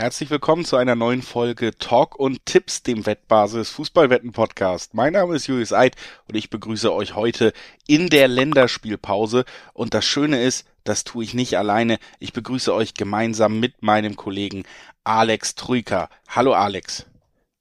Herzlich willkommen zu einer neuen Folge Talk und Tipps, dem Wettbasis Fußballwetten Podcast. Mein Name ist Julius Eid und ich begrüße euch heute in der Länderspielpause. Und das Schöne ist, das tue ich nicht alleine. Ich begrüße euch gemeinsam mit meinem Kollegen Alex Trüker. Hallo Alex.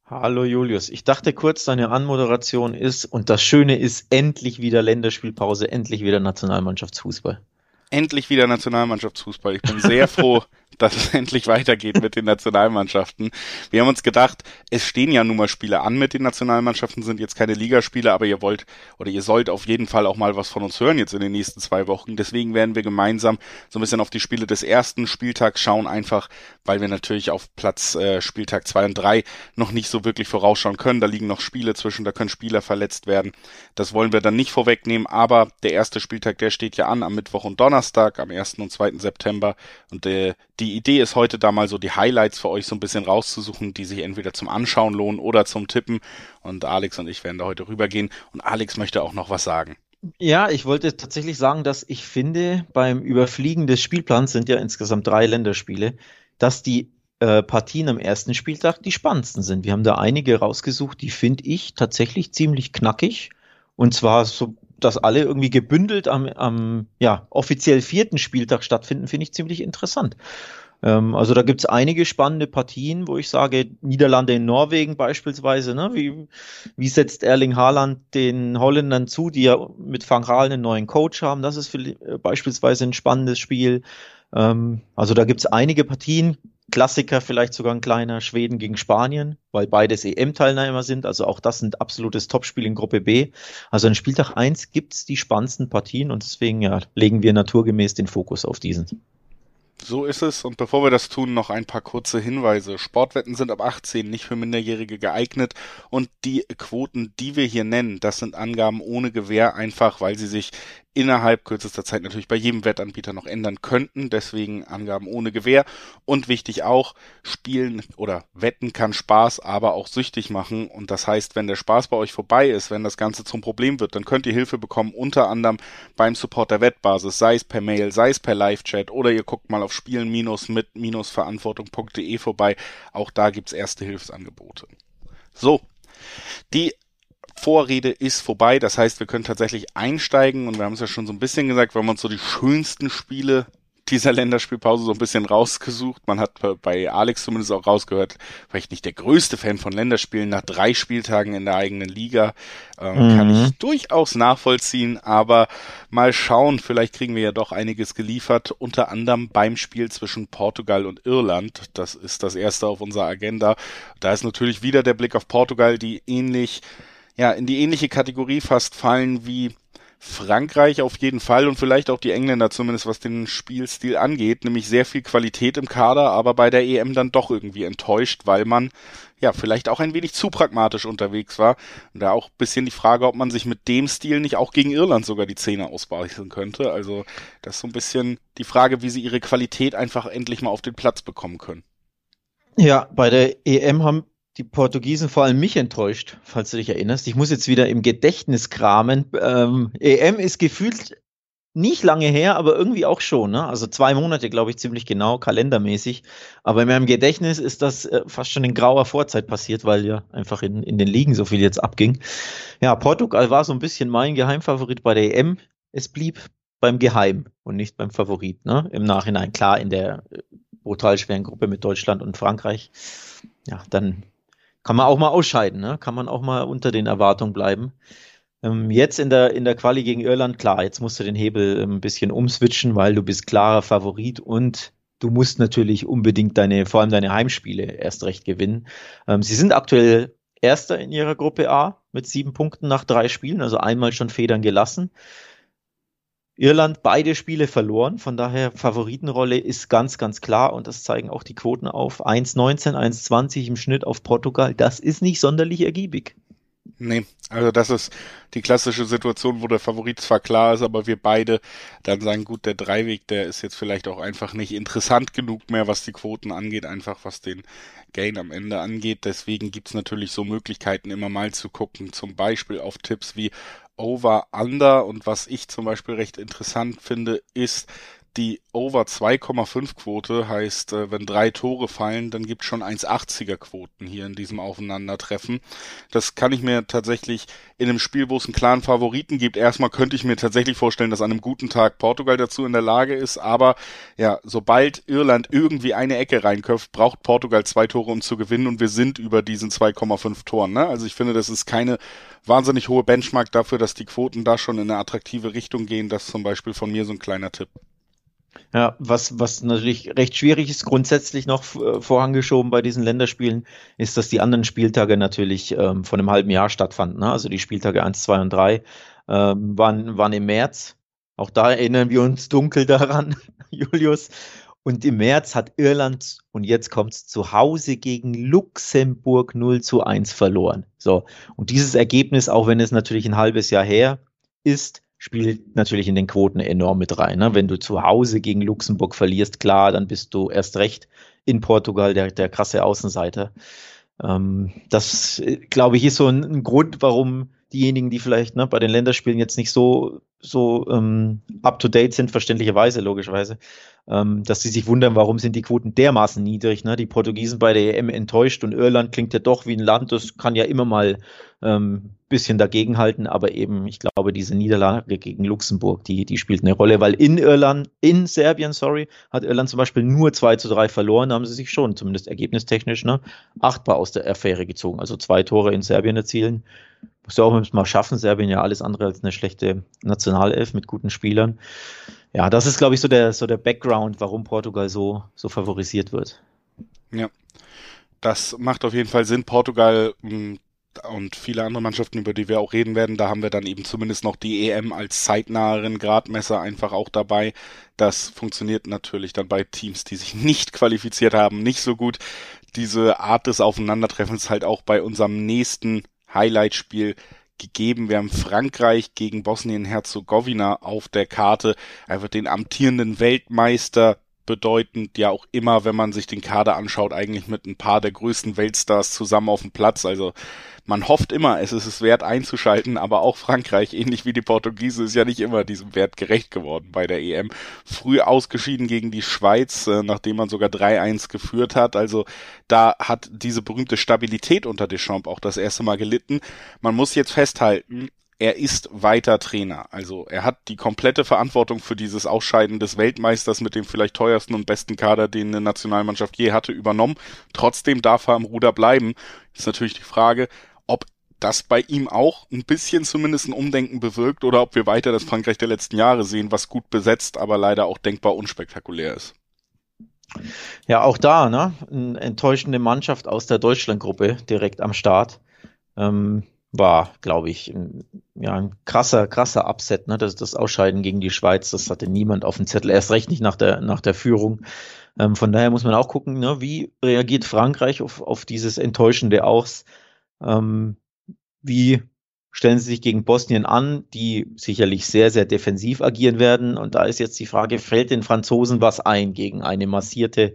Hallo Julius. Ich dachte kurz, deine Anmoderation ist, und das Schöne ist, endlich wieder Länderspielpause, endlich wieder Nationalmannschaftsfußball. Endlich wieder Nationalmannschaftsfußball. Ich bin sehr froh, dass es endlich weitergeht mit den Nationalmannschaften. Wir haben uns gedacht, es stehen ja nun mal Spiele an mit den Nationalmannschaften, sind jetzt keine Ligaspiele, aber ihr wollt oder ihr sollt auf jeden Fall auch mal was von uns hören jetzt in den nächsten zwei Wochen. Deswegen werden wir gemeinsam so ein bisschen auf die Spiele des ersten Spieltags schauen, einfach weil wir natürlich auf Platz äh, Spieltag zwei und drei noch nicht so wirklich vorausschauen können. Da liegen noch Spiele zwischen, da können Spieler verletzt werden. Das wollen wir dann nicht vorwegnehmen, aber der erste Spieltag, der steht ja an am Mittwoch und Donnerstag, am 1. und 2. September und äh, die Idee ist heute da mal so die Highlights für euch so ein bisschen rauszusuchen, die sich entweder zum Anschauen lohnen oder zum Tippen. Und Alex und ich werden da heute rübergehen. Und Alex möchte auch noch was sagen. Ja, ich wollte tatsächlich sagen, dass ich finde, beim Überfliegen des Spielplans sind ja insgesamt drei Länderspiele, dass die äh, Partien am ersten Spieltag die spannendsten sind. Wir haben da einige rausgesucht, die finde ich tatsächlich ziemlich knackig. Und zwar so dass alle irgendwie gebündelt am, am ja, offiziell vierten Spieltag stattfinden, finde ich ziemlich interessant. Ähm, also da gibt's einige spannende Partien, wo ich sage, Niederlande in Norwegen beispielsweise, ne? wie, wie setzt Erling Haaland den Holländern zu, die ja mit Van Gaal einen neuen Coach haben, das ist für, äh, beispielsweise ein spannendes Spiel. Ähm, also da gibt's einige Partien, Klassiker, vielleicht sogar ein kleiner Schweden gegen Spanien, weil beides EM-Teilnehmer sind. Also auch das sind absolutes Topspiel in Gruppe B. Also in Spieltag 1 gibt's die spannendsten Partien und deswegen ja, legen wir naturgemäß den Fokus auf diesen. So ist es. Und bevor wir das tun, noch ein paar kurze Hinweise. Sportwetten sind ab 18 nicht für Minderjährige geeignet. Und die Quoten, die wir hier nennen, das sind Angaben ohne Gewähr, einfach weil sie sich innerhalb kürzester Zeit natürlich bei jedem Wettanbieter noch ändern könnten. Deswegen Angaben ohne Gewähr. Und wichtig auch, Spielen oder Wetten kann Spaß, aber auch süchtig machen. Und das heißt, wenn der Spaß bei euch vorbei ist, wenn das Ganze zum Problem wird, dann könnt ihr Hilfe bekommen, unter anderem beim Support der Wettbasis, sei es per Mail, sei es per Live-Chat oder ihr guckt mal auf spielen-mit-verantwortung.de vorbei. Auch da gibt's erste Hilfsangebote. So. Die Vorrede ist vorbei. Das heißt, wir können tatsächlich einsteigen und wir haben es ja schon so ein bisschen gesagt, wir haben uns so die schönsten Spiele dieser Länderspielpause so ein bisschen rausgesucht. Man hat bei Alex zumindest auch rausgehört, vielleicht nicht der größte Fan von Länderspielen nach drei Spieltagen in der eigenen Liga. Ähm, mhm. Kann ich durchaus nachvollziehen, aber mal schauen, vielleicht kriegen wir ja doch einiges geliefert, unter anderem beim Spiel zwischen Portugal und Irland. Das ist das erste auf unserer Agenda. Da ist natürlich wieder der Blick auf Portugal, die ähnlich ja, in die ähnliche Kategorie fast fallen wie Frankreich auf jeden Fall und vielleicht auch die Engländer zumindest, was den Spielstil angeht, nämlich sehr viel Qualität im Kader, aber bei der EM dann doch irgendwie enttäuscht, weil man ja vielleicht auch ein wenig zu pragmatisch unterwegs war. Und da auch bisschen die Frage, ob man sich mit dem Stil nicht auch gegen Irland sogar die Zähne ausbeißen könnte. Also das ist so ein bisschen die Frage, wie sie ihre Qualität einfach endlich mal auf den Platz bekommen können. Ja, bei der EM haben die Portugiesen vor allem mich enttäuscht, falls du dich erinnerst. Ich muss jetzt wieder im Gedächtnis kramen. Ähm, EM ist gefühlt nicht lange her, aber irgendwie auch schon. Ne? Also zwei Monate, glaube ich, ziemlich genau, kalendermäßig. Aber in meinem Gedächtnis ist das äh, fast schon in grauer Vorzeit passiert, weil ja einfach in, in den Ligen so viel jetzt abging. Ja, Portugal war so ein bisschen mein Geheimfavorit bei der EM. Es blieb beim Geheim und nicht beim Favorit. Ne? Im Nachhinein, klar, in der äh, brutal schweren Gruppe mit Deutschland und Frankreich. Ja, dann kann man auch mal ausscheiden, ne? Kann man auch mal unter den Erwartungen bleiben. Ähm, jetzt in der, in der Quali gegen Irland, klar, jetzt musst du den Hebel ähm, ein bisschen umswitchen, weil du bist klarer Favorit und du musst natürlich unbedingt deine, vor allem deine Heimspiele erst recht gewinnen. Ähm, sie sind aktuell Erster in ihrer Gruppe A mit sieben Punkten nach drei Spielen, also einmal schon Federn gelassen. Irland beide Spiele verloren, von daher Favoritenrolle ist ganz, ganz klar und das zeigen auch die Quoten auf. 1,19, 1,20 im Schnitt auf Portugal, das ist nicht sonderlich ergiebig. Nee, also das ist die klassische Situation, wo der Favorit zwar klar ist, aber wir beide dann sagen, gut, der Dreiweg, der ist jetzt vielleicht auch einfach nicht interessant genug mehr, was die Quoten angeht, einfach was den Gain am Ende angeht. Deswegen gibt's natürlich so Möglichkeiten, immer mal zu gucken, zum Beispiel auf Tipps wie Over Under. Und was ich zum Beispiel recht interessant finde, ist die Over 2,5 Quote heißt, äh, wenn drei Tore fallen, dann gibt schon 1,80er Quoten hier in diesem Aufeinandertreffen. Das kann ich mir tatsächlich in einem Spiel, wo es einen klaren Favoriten gibt, erstmal könnte ich mir tatsächlich vorstellen, dass an einem guten Tag Portugal dazu in der Lage ist, aber ja, sobald Irland irgendwie eine Ecke reinköpft, braucht Portugal zwei Tore, um zu gewinnen und wir sind über diesen 2,5 Toren. Ne? Also ich finde, das ist keine wahnsinnig hohe Benchmark dafür, dass die Quoten da schon in eine attraktive Richtung gehen. Das ist zum Beispiel von mir so ein kleiner Tipp. Ja, was, was natürlich recht schwierig ist, grundsätzlich noch äh, vorangeschoben bei diesen Länderspielen, ist, dass die anderen Spieltage natürlich ähm, von einem halben Jahr stattfanden. Ne? Also die Spieltage 1, 2 und 3 ähm, waren, waren im März. Auch da erinnern wir uns dunkel daran, Julius. Und im März hat Irland, und jetzt kommt es zu Hause gegen Luxemburg 0 zu 1 verloren. So. Und dieses Ergebnis, auch wenn es natürlich ein halbes Jahr her ist, spielt natürlich in den Quoten enorm mit rein. Ne? Wenn du zu Hause gegen Luxemburg verlierst, klar, dann bist du erst recht in Portugal der, der krasse Außenseiter. Ähm, das, äh, glaube ich, ist so ein, ein, Grund, warum diejenigen, die vielleicht ne, bei den Länderspielen jetzt nicht so, so ähm, up-to-date sind, verständlicherweise, logischerweise, ähm, dass sie sich wundern, warum sind die Quoten dermaßen niedrig. Ne? Die Portugiesen bei der EM enttäuscht und Irland klingt ja doch wie ein Land, das kann ja immer mal ähm, bisschen dagegenhalten, aber eben, ich glaube, diese Niederlage gegen Luxemburg, die, die spielt eine Rolle, weil in Irland, in Serbien, sorry, hat Irland zum Beispiel nur 2 zu 3 verloren, haben sie sich schon, zumindest ergebnistechnisch, ne, achtbar aus der Affäre gezogen. Also zwei Tore in Serbien erzielen. Muss auch mal schaffen, Serbien ja alles andere als eine schlechte Nationalelf mit guten Spielern. Ja, das ist, glaube ich, so der, so der Background, warum Portugal so, so favorisiert wird. Ja. Das macht auf jeden Fall Sinn. Portugal hm, und viele andere Mannschaften, über die wir auch reden werden, da haben wir dann eben zumindest noch die EM als zeitnaheren Gradmesser einfach auch dabei. Das funktioniert natürlich dann bei Teams, die sich nicht qualifiziert haben, nicht so gut. Diese Art des Aufeinandertreffens halt auch bei unserem nächsten Highlight-Spiel gegeben. Wir haben Frankreich gegen Bosnien-Herzegowina auf der Karte. Einfach den amtierenden Weltmeister bedeutend ja auch immer, wenn man sich den Kader anschaut, eigentlich mit ein paar der größten Weltstars zusammen auf dem Platz. Also man hofft immer, es ist es wert einzuschalten, aber auch Frankreich, ähnlich wie die Portugiesen, ist ja nicht immer diesem Wert gerecht geworden bei der EM. Früh ausgeschieden gegen die Schweiz, äh, nachdem man sogar 3-1 geführt hat. Also da hat diese berühmte Stabilität unter Deschamps auch das erste Mal gelitten. Man muss jetzt festhalten, er ist weiter Trainer. Also er hat die komplette Verantwortung für dieses Ausscheiden des Weltmeisters mit dem vielleicht teuersten und besten Kader, den eine Nationalmannschaft je hatte, übernommen. Trotzdem darf er am Ruder bleiben. Ist natürlich die Frage, ob das bei ihm auch ein bisschen zumindest ein Umdenken bewirkt oder ob wir weiter das Frankreich der letzten Jahre sehen, was gut besetzt, aber leider auch denkbar unspektakulär ist. Ja, auch da, ne? Eine enttäuschende Mannschaft aus der Deutschlandgruppe direkt am Start. Ähm, war, glaube ich, ein, ja, ein krasser, krasser Upset, ne? Das, das Ausscheiden gegen die Schweiz, das hatte niemand auf dem Zettel, erst recht nicht nach der, nach der Führung. Ähm, von daher muss man auch gucken, ne? wie reagiert Frankreich auf, auf dieses Enttäuschende aus? Ähm, wie stellen sie sich gegen Bosnien an, die sicherlich sehr, sehr defensiv agieren werden. Und da ist jetzt die Frage, fällt den Franzosen was ein gegen eine massierte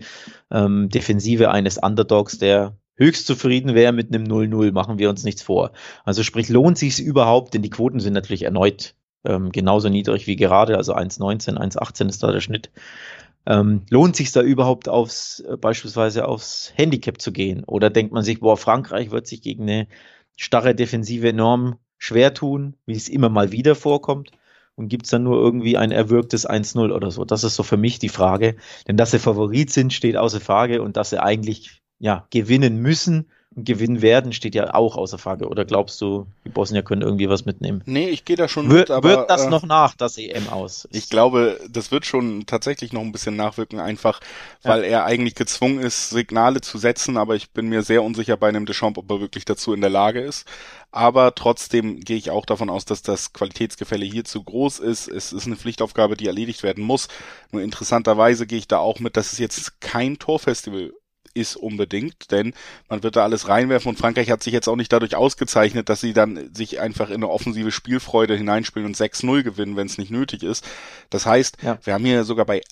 ähm, Defensive eines Underdogs, der höchst zufrieden wäre mit einem 0-0, machen wir uns nichts vor. Also sprich, lohnt sich überhaupt, denn die Quoten sind natürlich erneut ähm, genauso niedrig wie gerade, also 1,19, 1,18 ist da der Schnitt. Ähm, lohnt sich da überhaupt aufs, äh, beispielsweise aufs Handicap zu gehen? Oder denkt man sich, boah, Frankreich wird sich gegen eine starre Defensive enorm schwer tun, wie es immer mal wieder vorkommt? Und gibt's dann nur irgendwie ein erwürgtes 1-0 oder so? Das ist so für mich die Frage. Denn dass sie Favorit sind, steht außer Frage und dass sie eigentlich ja, gewinnen müssen gewinnen werden, steht ja auch außer Frage. Oder glaubst du, die Bosnier können irgendwie was mitnehmen? Nee, ich gehe da schon wird, mit, aber. Wird das äh, noch nach, das EM aus? Ich glaube, das wird schon tatsächlich noch ein bisschen nachwirken, einfach weil ja. er eigentlich gezwungen ist, Signale zu setzen, aber ich bin mir sehr unsicher bei einem Deschamps, ob er wirklich dazu in der Lage ist. Aber trotzdem gehe ich auch davon aus, dass das Qualitätsgefälle hier zu groß ist. Es ist eine Pflichtaufgabe, die erledigt werden muss. Nur interessanterweise gehe ich da auch mit, dass es jetzt kein Torfestival ist unbedingt, denn man wird da alles reinwerfen und Frankreich hat sich jetzt auch nicht dadurch ausgezeichnet, dass sie dann sich einfach in eine offensive Spielfreude hineinspielen und 6-0 gewinnen, wenn es nicht nötig ist. Das heißt, ja. wir haben hier sogar bei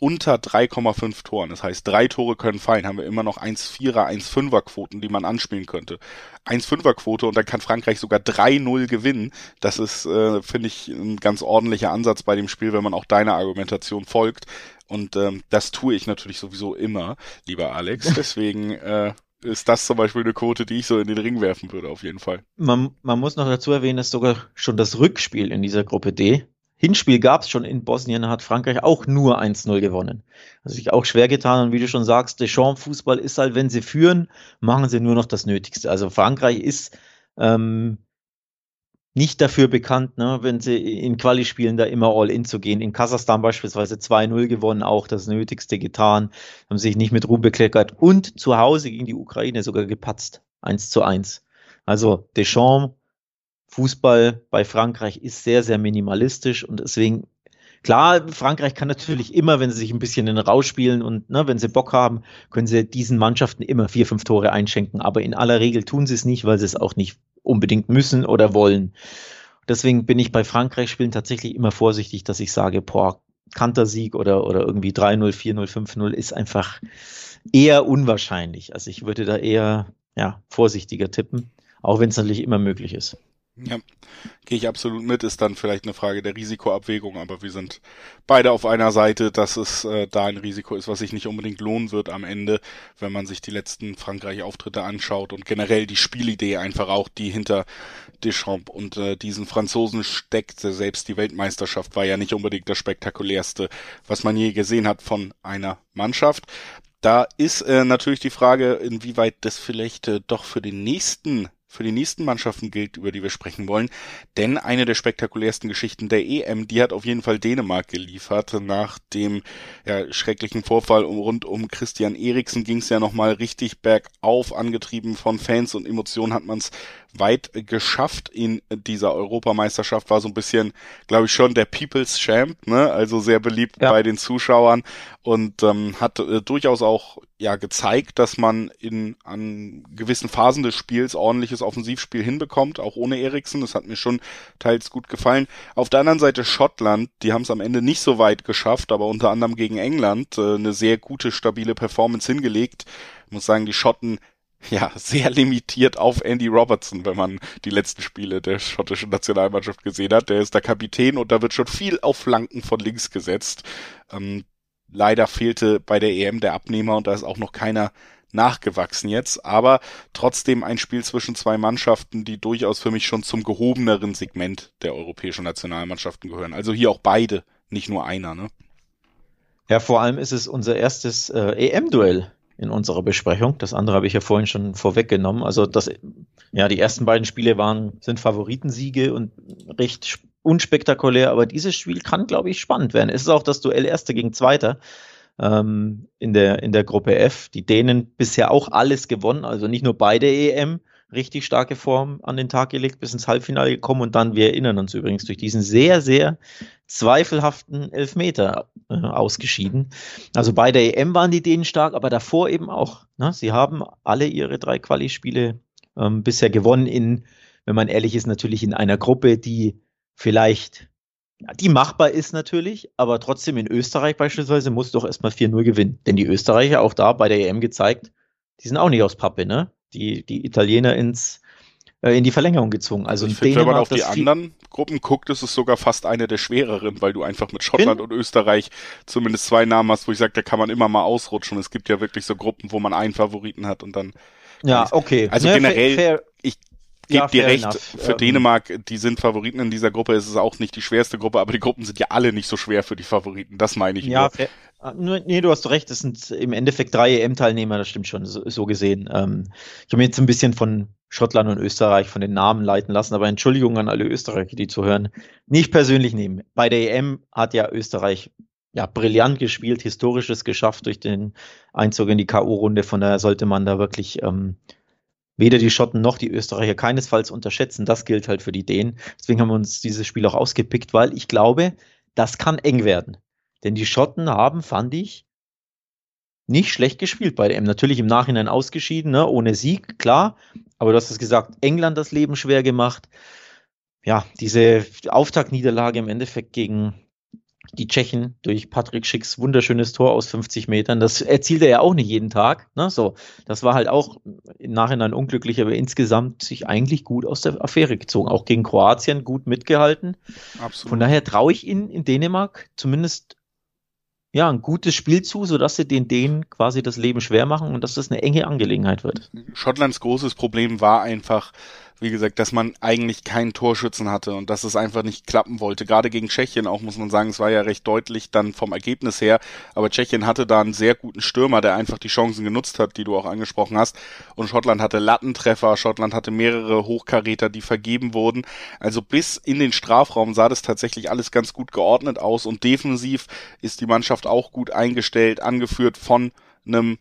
unter 3,5 Toren. Das heißt, drei Tore können fallen. Haben wir immer noch 1,4er, 1,5er Quoten, die man anspielen könnte. 1,5er Quote und dann kann Frankreich sogar 3-0 gewinnen. Das ist, äh, finde ich, ein ganz ordentlicher Ansatz bei dem Spiel, wenn man auch deiner Argumentation folgt. Und ähm, das tue ich natürlich sowieso immer, lieber Alex. Deswegen äh, ist das zum Beispiel eine Quote, die ich so in den Ring werfen würde, auf jeden Fall. Man, man muss noch dazu erwähnen, dass sogar schon das Rückspiel in dieser Gruppe D Hinspiel gab es schon in Bosnien, hat Frankreich auch nur 1-0 gewonnen. Also sich auch schwer getan und wie du schon sagst, Deschamps Fußball ist halt, wenn sie führen, machen sie nur noch das Nötigste. Also Frankreich ist ähm, nicht dafür bekannt, ne, wenn sie in Quali-Spielen da immer all in zu gehen. In Kasachstan beispielsweise 2-0 gewonnen, auch das Nötigste getan, haben sich nicht mit Ruhm bekleckert und zu Hause gegen die Ukraine sogar gepatzt. 1 zu 1. Also Deschamps Fußball bei Frankreich ist sehr, sehr minimalistisch und deswegen, klar, Frankreich kann natürlich immer, wenn sie sich ein bisschen in den Rausch spielen und ne, wenn sie Bock haben, können sie diesen Mannschaften immer vier, fünf Tore einschenken. Aber in aller Regel tun sie es nicht, weil sie es auch nicht unbedingt müssen oder wollen. Deswegen bin ich bei Frankreich-Spielen tatsächlich immer vorsichtig, dass ich sage, boah, Kantersieg oder, oder irgendwie 3-0, 4-0, 5-0 ist einfach eher unwahrscheinlich. Also ich würde da eher ja, vorsichtiger tippen, auch wenn es natürlich immer möglich ist. Ja, gehe ich absolut mit. Ist dann vielleicht eine Frage der Risikoabwägung, aber wir sind beide auf einer Seite, dass es äh, da ein Risiko ist, was sich nicht unbedingt lohnen wird am Ende, wenn man sich die letzten Frankreich-Auftritte anschaut und generell die Spielidee einfach auch, die hinter Deschamps und äh, diesen Franzosen steckt. Selbst die Weltmeisterschaft war ja nicht unbedingt das spektakulärste, was man je gesehen hat von einer Mannschaft. Da ist äh, natürlich die Frage, inwieweit das vielleicht äh, doch für den nächsten für die nächsten Mannschaften gilt, über die wir sprechen wollen. Denn eine der spektakulärsten Geschichten der EM, die hat auf jeden Fall Dänemark geliefert. Nach dem ja, schrecklichen Vorfall rund um Christian Eriksen ging es ja nochmal richtig bergauf, angetrieben von Fans und Emotionen hat man es weit geschafft in dieser Europameisterschaft. War so ein bisschen, glaube ich, schon der People's Champ, ne? Also sehr beliebt ja. bei den Zuschauern und ähm, hat äh, durchaus auch ja gezeigt, dass man in an gewissen Phasen des Spiels ordentliches Offensivspiel hinbekommt, auch ohne Eriksen. Das hat mir schon teils gut gefallen. Auf der anderen Seite Schottland, die haben es am Ende nicht so weit geschafft, aber unter anderem gegen England äh, eine sehr gute, stabile Performance hingelegt. Ich muss sagen, die Schotten ja, sehr limitiert auf Andy Robertson, wenn man die letzten Spiele der schottischen Nationalmannschaft gesehen hat. Der ist der Kapitän und da wird schon viel auf Flanken von links gesetzt. Ähm, leider fehlte bei der EM der Abnehmer und da ist auch noch keiner nachgewachsen jetzt, aber trotzdem ein Spiel zwischen zwei Mannschaften, die durchaus für mich schon zum gehobeneren Segment der europäischen Nationalmannschaften gehören. Also hier auch beide, nicht nur einer, ne? Ja, vor allem ist es unser erstes äh, EM-Duell in unserer Besprechung. Das andere habe ich ja vorhin schon vorweggenommen. Also das, ja, die ersten beiden Spiele waren, sind Favoritensiege und recht unspektakulär, aber dieses Spiel kann, glaube ich, spannend werden. Es ist auch das Duell Erster gegen Zweiter ähm, in, der, in der Gruppe F. Die Dänen bisher auch alles gewonnen, also nicht nur beide EM, richtig starke Form an den Tag gelegt, bis ins Halbfinale gekommen und dann, wir erinnern uns übrigens, durch diesen sehr, sehr zweifelhaften Elfmeter äh, ausgeschieden. Also bei der EM waren die Dänen stark, aber davor eben auch. Ne? Sie haben alle ihre drei Quali-Spiele ähm, bisher gewonnen in, wenn man ehrlich ist, natürlich in einer Gruppe, die vielleicht die machbar ist natürlich, aber trotzdem in Österreich beispielsweise muss doch erstmal 4-0 gewinnen. Denn die Österreicher auch da bei der EM gezeigt, die sind auch nicht aus Pappe, ne? Die, die Italiener ins, äh, in die Verlängerung gezwungen. Also ich finde, wenn man auf die anderen Gruppen guckt, ist es sogar fast eine der schwereren, weil du einfach mit Schottland und Österreich zumindest zwei Namen hast, wo ich sage, da kann man immer mal ausrutschen. Es gibt ja wirklich so Gruppen, wo man einen Favoriten hat und dann. Ja, okay. Also ne, generell, fair, ich gebe ja, dir recht, enough. für ähm, Dänemark, die sind Favoriten in dieser Gruppe, es ist auch nicht die schwerste Gruppe, aber die Gruppen sind ja alle nicht so schwer für die Favoriten, das meine ich ja, nur. Ah, nee, du hast recht, es sind im Endeffekt drei EM-Teilnehmer, das stimmt schon, so, so gesehen. Ähm, ich habe mir jetzt ein bisschen von Schottland und Österreich von den Namen leiten lassen, aber Entschuldigung an alle Österreicher, die zuhören. Nicht persönlich nehmen. Bei der EM hat ja Österreich ja brillant gespielt, historisches geschafft durch den Einzug in die K.O.-Runde, von daher sollte man da wirklich ähm, weder die Schotten noch die Österreicher keinesfalls unterschätzen. Das gilt halt für die Dänen. Deswegen haben wir uns dieses Spiel auch ausgepickt, weil ich glaube, das kann eng werden. Denn die Schotten haben, fand ich, nicht schlecht gespielt bei dem. Natürlich im Nachhinein ausgeschieden, ne? ohne Sieg, klar. Aber du hast es gesagt, England das Leben schwer gemacht. Ja, diese Auftaktniederlage im Endeffekt gegen, die Tschechen durch Patrick Schicks wunderschönes Tor aus 50 Metern. Das erzielt er ja auch nicht jeden Tag. Ne? So, das war halt auch im Nachhinein unglücklich, aber insgesamt sich eigentlich gut aus der Affäre gezogen. Auch gegen Kroatien gut mitgehalten. Absolut. Von daher traue ich ihnen in Dänemark zumindest ja, ein gutes Spiel zu, sodass sie den Dänen quasi das Leben schwer machen und dass das eine enge Angelegenheit wird. Schottlands großes Problem war einfach, wie gesagt, dass man eigentlich keinen Torschützen hatte und dass es einfach nicht klappen wollte. Gerade gegen Tschechien auch, muss man sagen, es war ja recht deutlich dann vom Ergebnis her. Aber Tschechien hatte da einen sehr guten Stürmer, der einfach die Chancen genutzt hat, die du auch angesprochen hast. Und Schottland hatte Lattentreffer, Schottland hatte mehrere Hochkaräter, die vergeben wurden. Also bis in den Strafraum sah das tatsächlich alles ganz gut geordnet aus und defensiv ist die Mannschaft auch gut eingestellt, angeführt von einem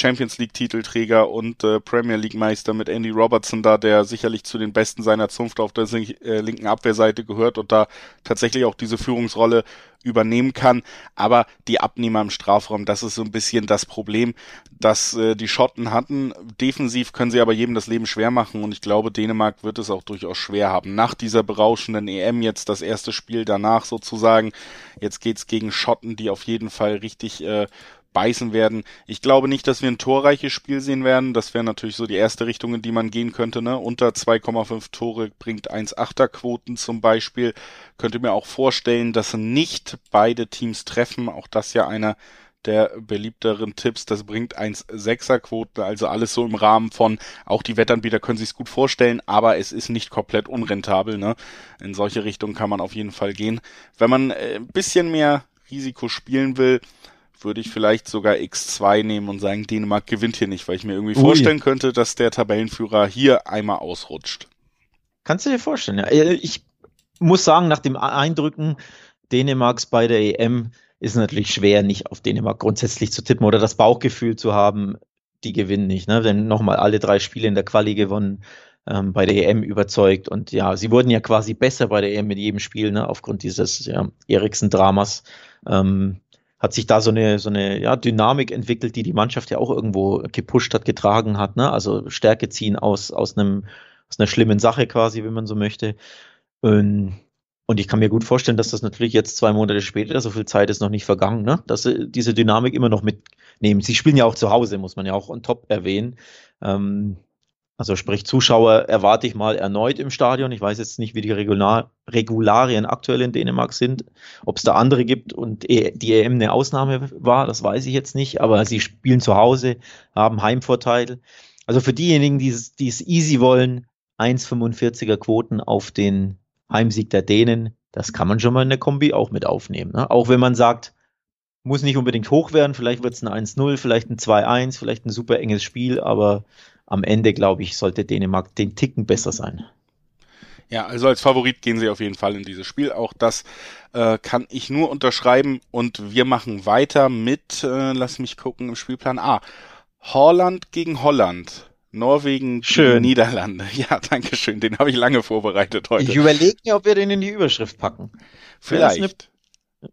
Champions League Titelträger und äh, Premier League Meister mit Andy Robertson da, der sicherlich zu den Besten seiner Zunft auf der äh, linken Abwehrseite gehört und da tatsächlich auch diese Führungsrolle übernehmen kann. Aber die Abnehmer im Strafraum, das ist so ein bisschen das Problem, das äh, die Schotten hatten. Defensiv können sie aber jedem das Leben schwer machen und ich glaube, Dänemark wird es auch durchaus schwer haben. Nach dieser berauschenden EM jetzt das erste Spiel danach sozusagen. Jetzt geht's gegen Schotten, die auf jeden Fall richtig äh, beißen werden. Ich glaube nicht, dass wir ein torreiches Spiel sehen werden. Das wäre natürlich so die erste Richtung, in die man gehen könnte. Ne? Unter 2,5 Tore bringt 1,8er Quoten zum Beispiel. Könnte mir auch vorstellen, dass nicht beide Teams treffen. Auch das ja einer der beliebteren Tipps. Das bringt 1,6er Quoten. Also alles so im Rahmen von, auch die Wettanbieter können sich gut vorstellen, aber es ist nicht komplett unrentabel. Ne? In solche Richtungen kann man auf jeden Fall gehen. Wenn man äh, ein bisschen mehr Risiko spielen will, würde ich vielleicht sogar X2 nehmen und sagen, Dänemark gewinnt hier nicht, weil ich mir irgendwie Ui. vorstellen könnte, dass der Tabellenführer hier einmal ausrutscht. Kannst du dir vorstellen, ja. Äh, ich muss sagen, nach dem Eindrücken Dänemarks bei der EM ist es natürlich schwer, nicht auf Dänemark grundsätzlich zu tippen oder das Bauchgefühl zu haben, die gewinnen nicht. Ne? Denn nochmal alle drei Spiele in der Quali gewonnen, ähm, bei der EM überzeugt. Und ja, sie wurden ja quasi besser bei der EM mit jedem Spiel, ne? aufgrund dieses ja, Eriksen-Dramas. Ähm, hat sich da so eine, so eine ja, Dynamik entwickelt, die die Mannschaft ja auch irgendwo gepusht hat, getragen hat. Ne? Also Stärke ziehen aus, aus, einem, aus einer schlimmen Sache quasi, wenn man so möchte. Und, und ich kann mir gut vorstellen, dass das natürlich jetzt zwei Monate später, so viel Zeit ist noch nicht vergangen, ne? dass sie diese Dynamik immer noch mitnehmen. Sie spielen ja auch zu Hause, muss man ja auch on top erwähnen. Ähm, also sprich, Zuschauer erwarte ich mal erneut im Stadion. Ich weiß jetzt nicht, wie die Regular Regularien aktuell in Dänemark sind, ob es da andere gibt und e, die EM eine Ausnahme war, das weiß ich jetzt nicht, aber sie spielen zu Hause, haben Heimvorteil. Also für diejenigen, die es, die es easy wollen, 1,45er Quoten auf den Heimsieg der Dänen, das kann man schon mal in der Kombi auch mit aufnehmen. Ne? Auch wenn man sagt, muss nicht unbedingt hoch werden, vielleicht wird es ein 1-0, vielleicht ein 2-1, vielleicht ein super enges Spiel, aber am Ende, glaube ich, sollte Dänemark den Ticken besser sein. Ja, also als Favorit gehen sie auf jeden Fall in dieses Spiel. Auch das äh, kann ich nur unterschreiben. Und wir machen weiter mit, äh, lass mich gucken im Spielplan. Ah, Holland gegen Holland. Norwegen Schön. gegen Niederlande. Ja, danke schön. Den habe ich lange vorbereitet heute. Ich überlege mir, ob wir den in die Überschrift packen. Vielleicht.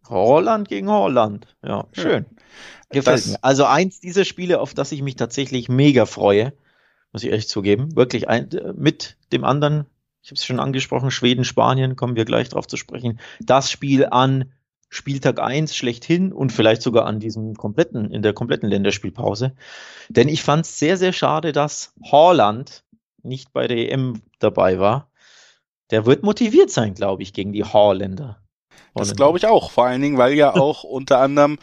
Holland gegen Holland. Ja, schön. Ja. Gefällt das, mir. Also eins dieser Spiele, auf das ich mich tatsächlich mega freue muss ich echt zugeben. Wirklich ein, mit dem anderen, ich habe es schon angesprochen, Schweden, Spanien, kommen wir gleich drauf zu sprechen. Das Spiel an Spieltag 1 schlechthin und vielleicht sogar an diesem kompletten, in der kompletten Länderspielpause. Denn ich fand es sehr, sehr schade, dass Holland nicht bei der EM dabei war. Der wird motiviert sein, glaube ich, gegen die Holländer. Das glaube ich auch, vor allen Dingen, weil ja auch unter anderem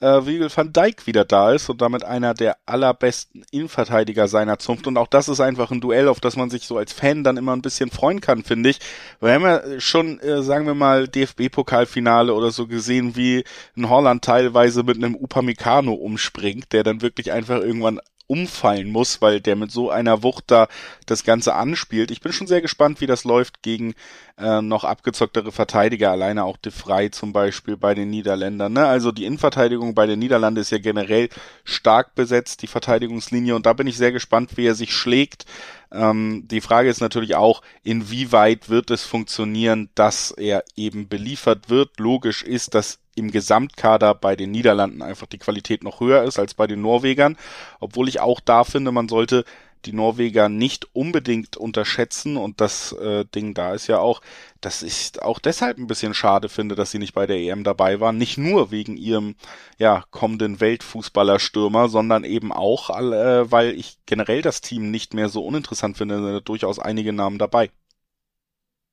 äh, Wiegel van Dijk wieder da ist und damit einer der allerbesten Innenverteidiger seiner Zunft. Und auch das ist einfach ein Duell, auf das man sich so als Fan dann immer ein bisschen freuen kann, finde ich. Wir haben ja schon, äh, sagen wir mal, DFB-Pokalfinale oder so gesehen, wie in Holland teilweise mit einem Upamecano umspringt, der dann wirklich einfach irgendwann umfallen muss, weil der mit so einer Wucht da das Ganze anspielt. Ich bin schon sehr gespannt, wie das läuft gegen äh, noch abgezocktere Verteidiger, alleine auch De Vrij zum Beispiel bei den Niederländern. Ne? Also die Innenverteidigung bei den Niederlanden ist ja generell stark besetzt, die Verteidigungslinie, und da bin ich sehr gespannt, wie er sich schlägt. Ähm, die Frage ist natürlich auch, inwieweit wird es funktionieren, dass er eben beliefert wird. Logisch ist, dass im Gesamtkader bei den Niederlanden einfach die Qualität noch höher ist als bei den Norwegern. Obwohl ich auch da finde, man sollte die Norweger nicht unbedingt unterschätzen und das äh, Ding da ist ja auch, dass ich auch deshalb ein bisschen schade finde, dass sie nicht bei der EM dabei waren. Nicht nur wegen ihrem ja kommenden Weltfußballerstürmer, sondern eben auch, äh, weil ich generell das Team nicht mehr so uninteressant finde. Durchaus einige Namen dabei.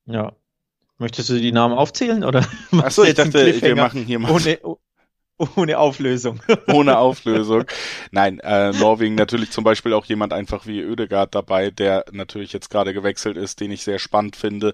Ja. Möchtest du die Namen aufzählen oder? Achso, ich dachte, wir machen hier mal. Ohne, ohne Auflösung. Ohne Auflösung. Nein, äh, Norwegen natürlich zum Beispiel auch jemand einfach wie Ödegard dabei, der natürlich jetzt gerade gewechselt ist, den ich sehr spannend finde,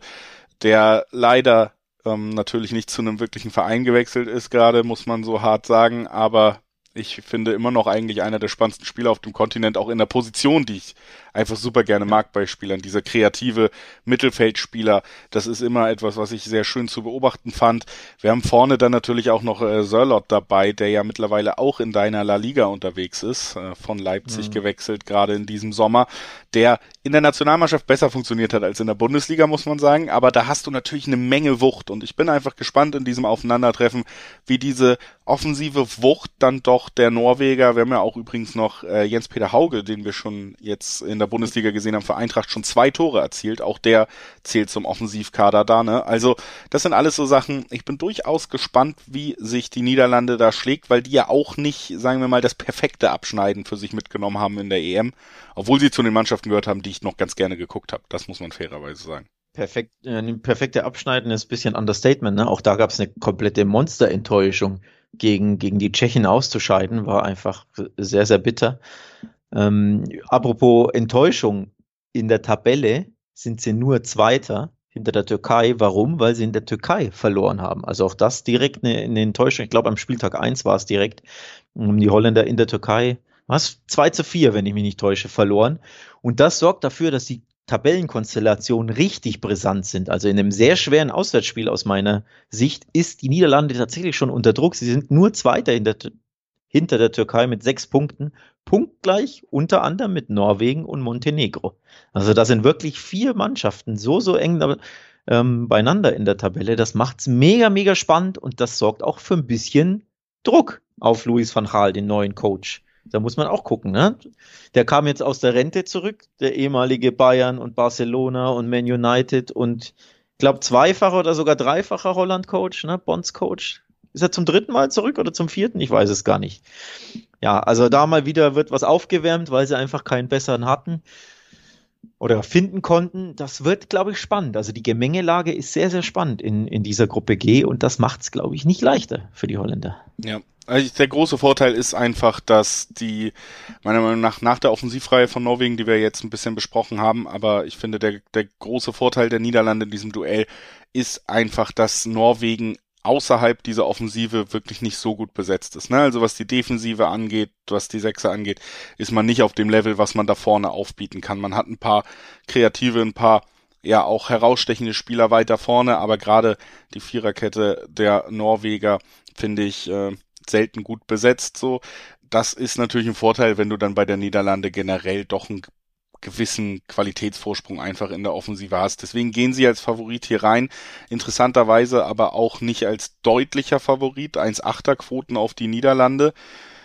der leider ähm, natürlich nicht zu einem wirklichen Verein gewechselt ist gerade, muss man so hart sagen, aber ich finde immer noch eigentlich einer der spannendsten Spieler auf dem Kontinent, auch in der Position, die ich einfach super gerne mag bei Spielern. Dieser kreative Mittelfeldspieler, das ist immer etwas, was ich sehr schön zu beobachten fand. Wir haben vorne dann natürlich auch noch äh, Sörlot dabei, der ja mittlerweile auch in deiner La Liga unterwegs ist, äh, von Leipzig mhm. gewechselt, gerade in diesem Sommer, der in der Nationalmannschaft besser funktioniert hat als in der Bundesliga, muss man sagen. Aber da hast du natürlich eine Menge Wucht und ich bin einfach gespannt in diesem Aufeinandertreffen, wie diese offensive Wucht dann doch der Norweger, wir haben ja auch übrigens noch äh, Jens-Peter Hauge, den wir schon jetzt in der Bundesliga gesehen haben, für Eintracht schon zwei Tore erzielt. Auch der zählt zum Offensivkader da, ne? Also, das sind alles so Sachen. Ich bin durchaus gespannt, wie sich die Niederlande da schlägt, weil die ja auch nicht, sagen wir mal, das perfekte Abschneiden für sich mitgenommen haben in der EM. Obwohl sie zu den Mannschaften gehört haben, die ich noch ganz gerne geguckt habe. Das muss man fairerweise sagen. Perfekt, äh, perfekte Abschneiden ist ein bisschen Understatement, ne? Auch da gab es eine komplette Monsterenttäuschung gegen, gegen die Tschechen auszuscheiden, war einfach sehr, sehr bitter. Ähm, apropos Enttäuschung, in der Tabelle sind sie nur Zweiter hinter der Türkei. Warum? Weil sie in der Türkei verloren haben. Also auch das direkt eine, eine Enttäuschung. Ich glaube, am Spieltag 1 war es direkt. Die Holländer in der Türkei, was? 2 zu 4, wenn ich mich nicht täusche, verloren. Und das sorgt dafür, dass die Tabellenkonstellationen richtig brisant sind. Also in einem sehr schweren Auswärtsspiel aus meiner Sicht ist die Niederlande tatsächlich schon unter Druck. Sie sind nur Zweiter der, hinter der Türkei mit sechs Punkten, punktgleich unter anderem mit Norwegen und Montenegro. Also da sind wirklich vier Mannschaften so, so eng ähm, beieinander in der Tabelle. Das macht's mega, mega spannend und das sorgt auch für ein bisschen Druck auf Luis van Gaal, den neuen Coach. Da muss man auch gucken. Ne? Der kam jetzt aus der Rente zurück, der ehemalige Bayern und Barcelona und Man United und ich glaube zweifacher oder sogar dreifacher Holland-Coach, ne? Bonds-Coach. Ist er zum dritten Mal zurück oder zum vierten? Ich weiß es gar nicht. Ja, also da mal wieder wird was aufgewärmt, weil sie einfach keinen besseren hatten oder finden konnten. Das wird, glaube ich, spannend. Also die Gemengelage ist sehr, sehr spannend in, in dieser Gruppe G und das macht es, glaube ich, nicht leichter für die Holländer. Ja, also der große Vorteil ist einfach, dass die, meiner Meinung nach, nach der Offensivreihe von Norwegen, die wir jetzt ein bisschen besprochen haben, aber ich finde, der, der große Vorteil der Niederlande in diesem Duell ist einfach, dass Norwegen außerhalb dieser Offensive wirklich nicht so gut besetzt ist. Ne? Also was die Defensive angeht, was die Sechser angeht, ist man nicht auf dem Level, was man da vorne aufbieten kann. Man hat ein paar kreative, ein paar ja auch herausstechende Spieler weiter vorne, aber gerade die Viererkette der Norweger finde ich äh, selten gut besetzt. So, das ist natürlich ein Vorteil, wenn du dann bei der Niederlande generell doch einen gewissen Qualitätsvorsprung einfach in der Offensive hast. Deswegen gehen sie als Favorit hier rein. Interessanterweise aber auch nicht als deutlicher Favorit. 1,8er Quoten auf die Niederlande.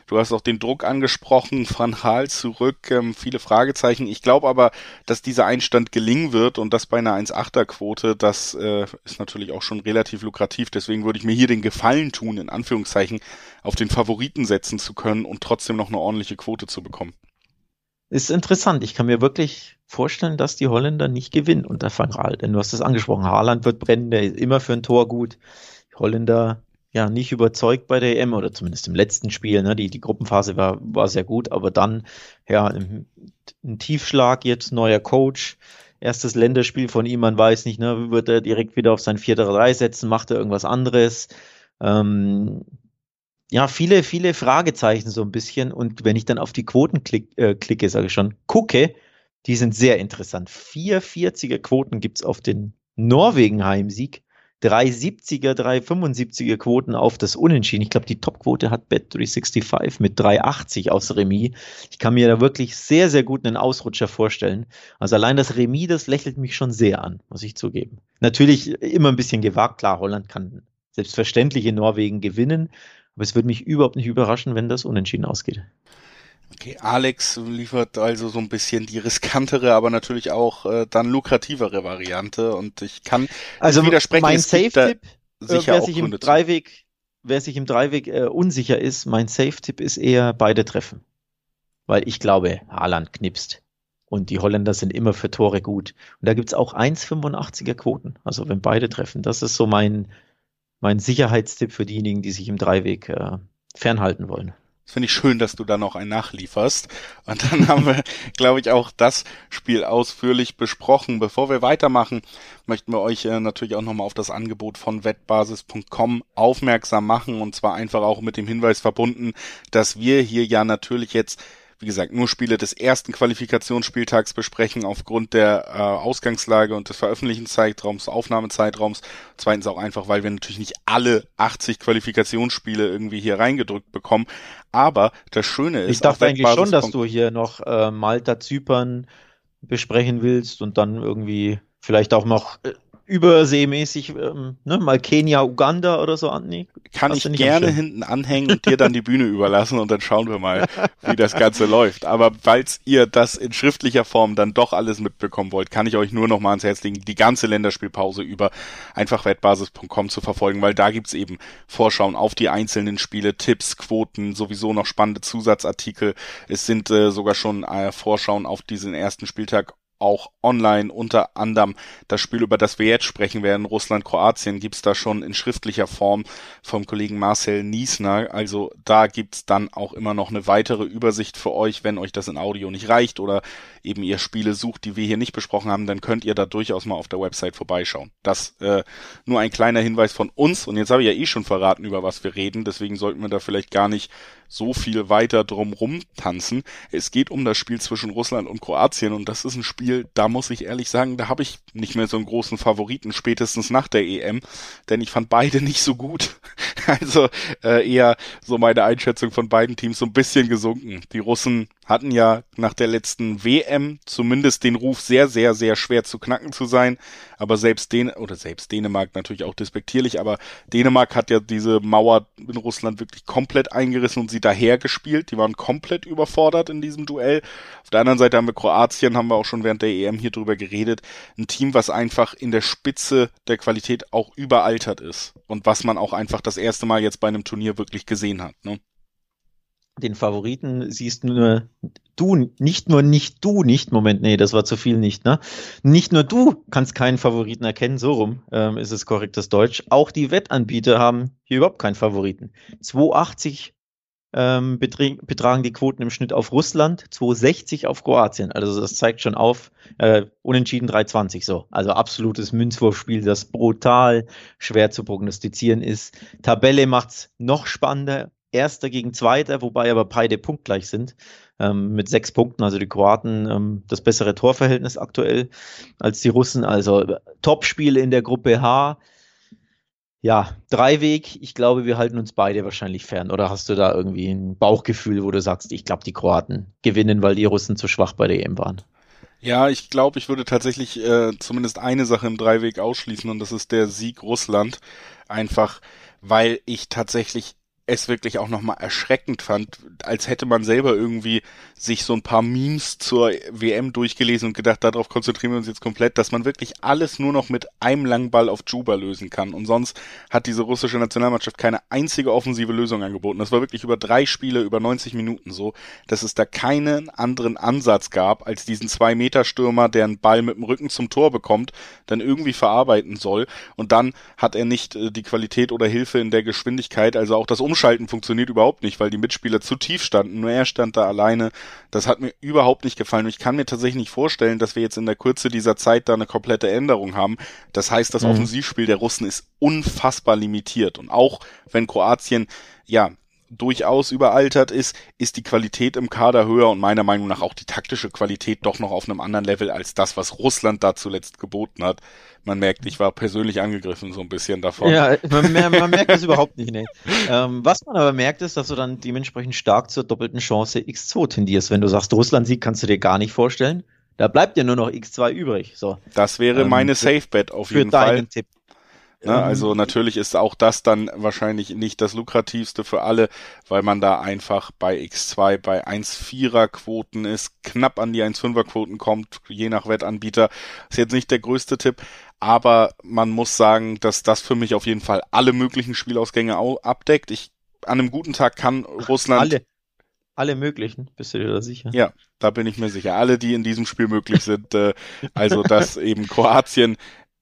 Du hast auch den Druck angesprochen, Van Hal zurück, ähm, viele Fragezeichen. Ich glaube aber, dass dieser Einstand gelingen wird und das bei einer 1,8er Quote, das äh, ist natürlich auch schon relativ lukrativ. Deswegen würde ich mir hier den Gefallen tun, in Anführungszeichen, auf den Favoriten setzen zu können und trotzdem noch eine ordentliche Quote zu bekommen. Ist interessant. Ich kann mir wirklich vorstellen, dass die Holländer nicht gewinnen unter Van Gaal. Denn du hast es angesprochen, Haaland wird brennen, der ist immer für ein Tor gut. Die Holländer ja nicht überzeugt bei der EM oder zumindest im letzten Spiel. Ne? Die, die Gruppenphase war, war sehr gut, aber dann ja ein, ein Tiefschlag jetzt, neuer Coach, erstes Länderspiel von ihm, man weiß nicht, ne, wird er direkt wieder auf sein 4-3 setzen, macht er irgendwas anderes. Ähm, ja, viele, viele Fragezeichen so ein bisschen. Und wenn ich dann auf die Quoten klick, äh, klicke, sage ich schon, gucke, die sind sehr interessant. 440er Quoten gibt's auf den Norwegen-Heimsieg 370er, 375er Quoten auf das Unentschieden. Ich glaube, die Topquote hat Bet365 mit 380 aus Remis. Ich kann mir da wirklich sehr, sehr gut einen Ausrutscher vorstellen. Also allein das Remis, das lächelt mich schon sehr an, muss ich zugeben. Natürlich immer ein bisschen gewagt. Klar, Holland kann selbstverständlich in Norwegen gewinnen. Aber es würde mich überhaupt nicht überraschen, wenn das unentschieden ausgeht. Okay, Alex liefert also so ein bisschen die riskantere, aber natürlich auch äh, dann lukrativere Variante. Und ich kann also widersprechen. Mein Safe-Tipp, sicher wer sich im Dreiweg, wer sich im Dreiweg äh, unsicher ist, mein Safe-Tipp ist eher beide treffen, weil ich glaube, Haaland knipst. Und die Holländer sind immer für Tore gut. Und da gibt's auch 1,85er Quoten, also wenn beide treffen, das ist so mein mein Sicherheitstipp für diejenigen, die sich im Dreiweg äh, fernhalten wollen. Das finde ich schön, dass du da noch einen nachlieferst. Und dann haben wir, glaube ich, auch das Spiel ausführlich besprochen. Bevor wir weitermachen, möchten wir euch äh, natürlich auch nochmal auf das Angebot von wettbasis.com aufmerksam machen. Und zwar einfach auch mit dem Hinweis verbunden, dass wir hier ja natürlich jetzt wie gesagt, nur Spiele des ersten Qualifikationsspieltags besprechen aufgrund der äh, Ausgangslage und des Veröffentlichungszeitraums, Aufnahmezeitraums. Zweitens auch einfach, weil wir natürlich nicht alle 80 Qualifikationsspiele irgendwie hier reingedrückt bekommen. Aber das Schöne ist, ich dachte eigentlich schon, dass du hier noch äh, Malta, Zypern besprechen willst und dann irgendwie vielleicht auch noch äh, überseemäßig ähm, ne, mal Kenia, Uganda oder so an. Kann ich gerne hinten anhängen und dir dann die Bühne überlassen und dann schauen wir mal, wie das Ganze läuft. Aber falls ihr das in schriftlicher Form dann doch alles mitbekommen wollt, kann ich euch nur noch mal ans Herz legen, die ganze Länderspielpause über einfach wettbasis.com zu verfolgen, weil da gibt's eben Vorschauen auf die einzelnen Spiele, Tipps, Quoten, sowieso noch spannende Zusatzartikel. Es sind äh, sogar schon äh, Vorschauen auf diesen ersten Spieltag auch online unter anderem das Spiel, über das wir jetzt sprechen werden, Russland-Kroatien, gibt's da schon in schriftlicher Form vom Kollegen Marcel Niesner. Also da gibt's dann auch immer noch eine weitere Übersicht für euch, wenn euch das in Audio nicht reicht oder eben ihr Spiele sucht, die wir hier nicht besprochen haben, dann könnt ihr da durchaus mal auf der Website vorbeischauen. Das äh, nur ein kleiner Hinweis von uns. Und jetzt habe ich ja eh schon verraten, über was wir reden. Deswegen sollten wir da vielleicht gar nicht so viel weiter drum tanzen. Es geht um das Spiel zwischen Russland und Kroatien und das ist ein Spiel, da muss ich ehrlich sagen, da habe ich nicht mehr so einen großen Favoriten, spätestens nach der EM, denn ich fand beide nicht so gut. Also äh, eher so meine Einschätzung von beiden Teams so ein bisschen gesunken. Die Russen hatten ja nach der letzten WM zumindest den Ruf, sehr, sehr, sehr schwer zu knacken zu sein. Aber selbst den, oder selbst Dänemark natürlich auch despektierlich, aber Dänemark hat ja diese Mauer in Russland wirklich komplett eingerissen und sie daher gespielt. Die waren komplett überfordert in diesem Duell. Auf der anderen Seite haben wir Kroatien, haben wir auch schon während der EM hier drüber geredet. Ein Team, was einfach in der Spitze der Qualität auch überaltert ist. Und was man auch einfach das erste Mal jetzt bei einem Turnier wirklich gesehen hat. Ne? den Favoriten siehst nur du, nicht nur nicht du nicht, Moment, nee, das war zu viel nicht, ne? Nicht nur du kannst keinen Favoriten erkennen, so rum ähm, ist es korrektes Deutsch. Auch die Wettanbieter haben hier überhaupt keinen Favoriten. 280 ähm, betragen die Quoten im Schnitt auf Russland, 260 auf Kroatien. Also das zeigt schon auf, äh, unentschieden 320 so. Also absolutes Münzwurfspiel, das brutal schwer zu prognostizieren ist. Tabelle macht's noch spannender Erster gegen Zweiter, wobei aber beide punktgleich sind. Ähm, mit sechs Punkten, also die Kroaten ähm, das bessere Torverhältnis aktuell als die Russen. Also Topspiele in der Gruppe H. Ja, Dreiweg. Ich glaube, wir halten uns beide wahrscheinlich fern. Oder hast du da irgendwie ein Bauchgefühl, wo du sagst, ich glaube, die Kroaten gewinnen, weil die Russen zu schwach bei der EM waren? Ja, ich glaube, ich würde tatsächlich äh, zumindest eine Sache im Dreiweg ausschließen und das ist der Sieg Russland. Einfach, weil ich tatsächlich es wirklich auch nochmal erschreckend fand, als hätte man selber irgendwie sich so ein paar Memes zur WM durchgelesen und gedacht, darauf konzentrieren wir uns jetzt komplett, dass man wirklich alles nur noch mit einem langen Ball auf Juba lösen kann. Und sonst hat diese russische Nationalmannschaft keine einzige offensive Lösung angeboten. Das war wirklich über drei Spiele, über 90 Minuten so, dass es da keinen anderen Ansatz gab, als diesen Zwei-Meter-Stürmer, der einen Ball mit dem Rücken zum Tor bekommt, dann irgendwie verarbeiten soll. Und dann hat er nicht äh, die Qualität oder Hilfe in der Geschwindigkeit, also auch das um Umschalten funktioniert überhaupt nicht, weil die Mitspieler zu tief standen. Nur er stand da alleine. Das hat mir überhaupt nicht gefallen. Und ich kann mir tatsächlich nicht vorstellen, dass wir jetzt in der Kürze dieser Zeit da eine komplette Änderung haben. Das heißt, das mhm. Offensivspiel der Russen ist unfassbar limitiert. Und auch wenn Kroatien ja durchaus überaltert ist, ist die Qualität im Kader höher und meiner Meinung nach auch die taktische Qualität doch noch auf einem anderen Level als das, was Russland da zuletzt geboten hat. Man merkt, ich war persönlich angegriffen so ein bisschen davon. Ja, man, man merkt das überhaupt nicht. Nee. Ähm, was man aber merkt, ist, dass du dann dementsprechend stark zur doppelten Chance X2 tendierst. Wenn du sagst, Russland Sieg kannst du dir gar nicht vorstellen. Da bleibt dir nur noch X2 übrig. So. Das wäre ähm, meine Safe Bet auf jeden Fall. Tipp. Ne? Ähm, also natürlich ist auch das dann wahrscheinlich nicht das lukrativste für alle, weil man da einfach bei X2 bei 1,4er Quoten ist, knapp an die 1,5er Quoten kommt, je nach Wettanbieter. Ist jetzt nicht der größte Tipp, aber man muss sagen, dass das für mich auf jeden Fall alle möglichen Spielausgänge abdeckt. Ich an einem guten Tag kann Russland alle alle möglichen, bist du dir da sicher? Ja, da bin ich mir sicher. Alle, die in diesem Spiel möglich sind. Äh, also, dass eben Kroatien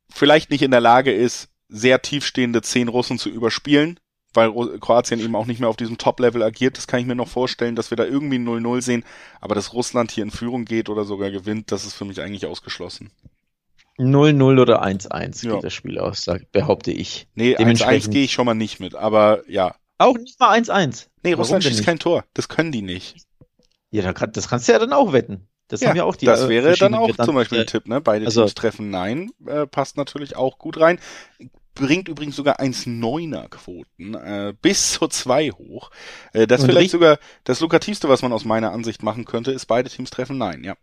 vielleicht nicht in der Lage ist, sehr tiefstehende zehn Russen zu überspielen, weil Kroatien eben auch nicht mehr auf diesem Top-Level agiert. Das kann ich mir noch vorstellen, dass wir da irgendwie 0-0 sehen. Aber dass Russland hier in Führung geht oder sogar gewinnt, das ist für mich eigentlich ausgeschlossen. 0-0 oder 1-1 ja. geht das Spiel aus, behaupte ich. Nee, 1-1 gehe ich schon mal nicht mit, aber ja. Auch nicht mal 1-1. Nee, Warum Russland schießt kein Tor. Das können die nicht. Ja, das kannst du ja dann auch wetten. Das ja, haben ja auch die. Das äh, wäre dann auch zum Beispiel ein Tipp, ne? Beide also, Teams treffen Nein, äh, passt natürlich auch gut rein. Bringt übrigens sogar 1,9er Quoten, äh, bis zu zwei hoch. Äh, das vielleicht sogar das lukrativste, was man aus meiner Ansicht machen könnte, ist beide Teams treffen Nein, ja.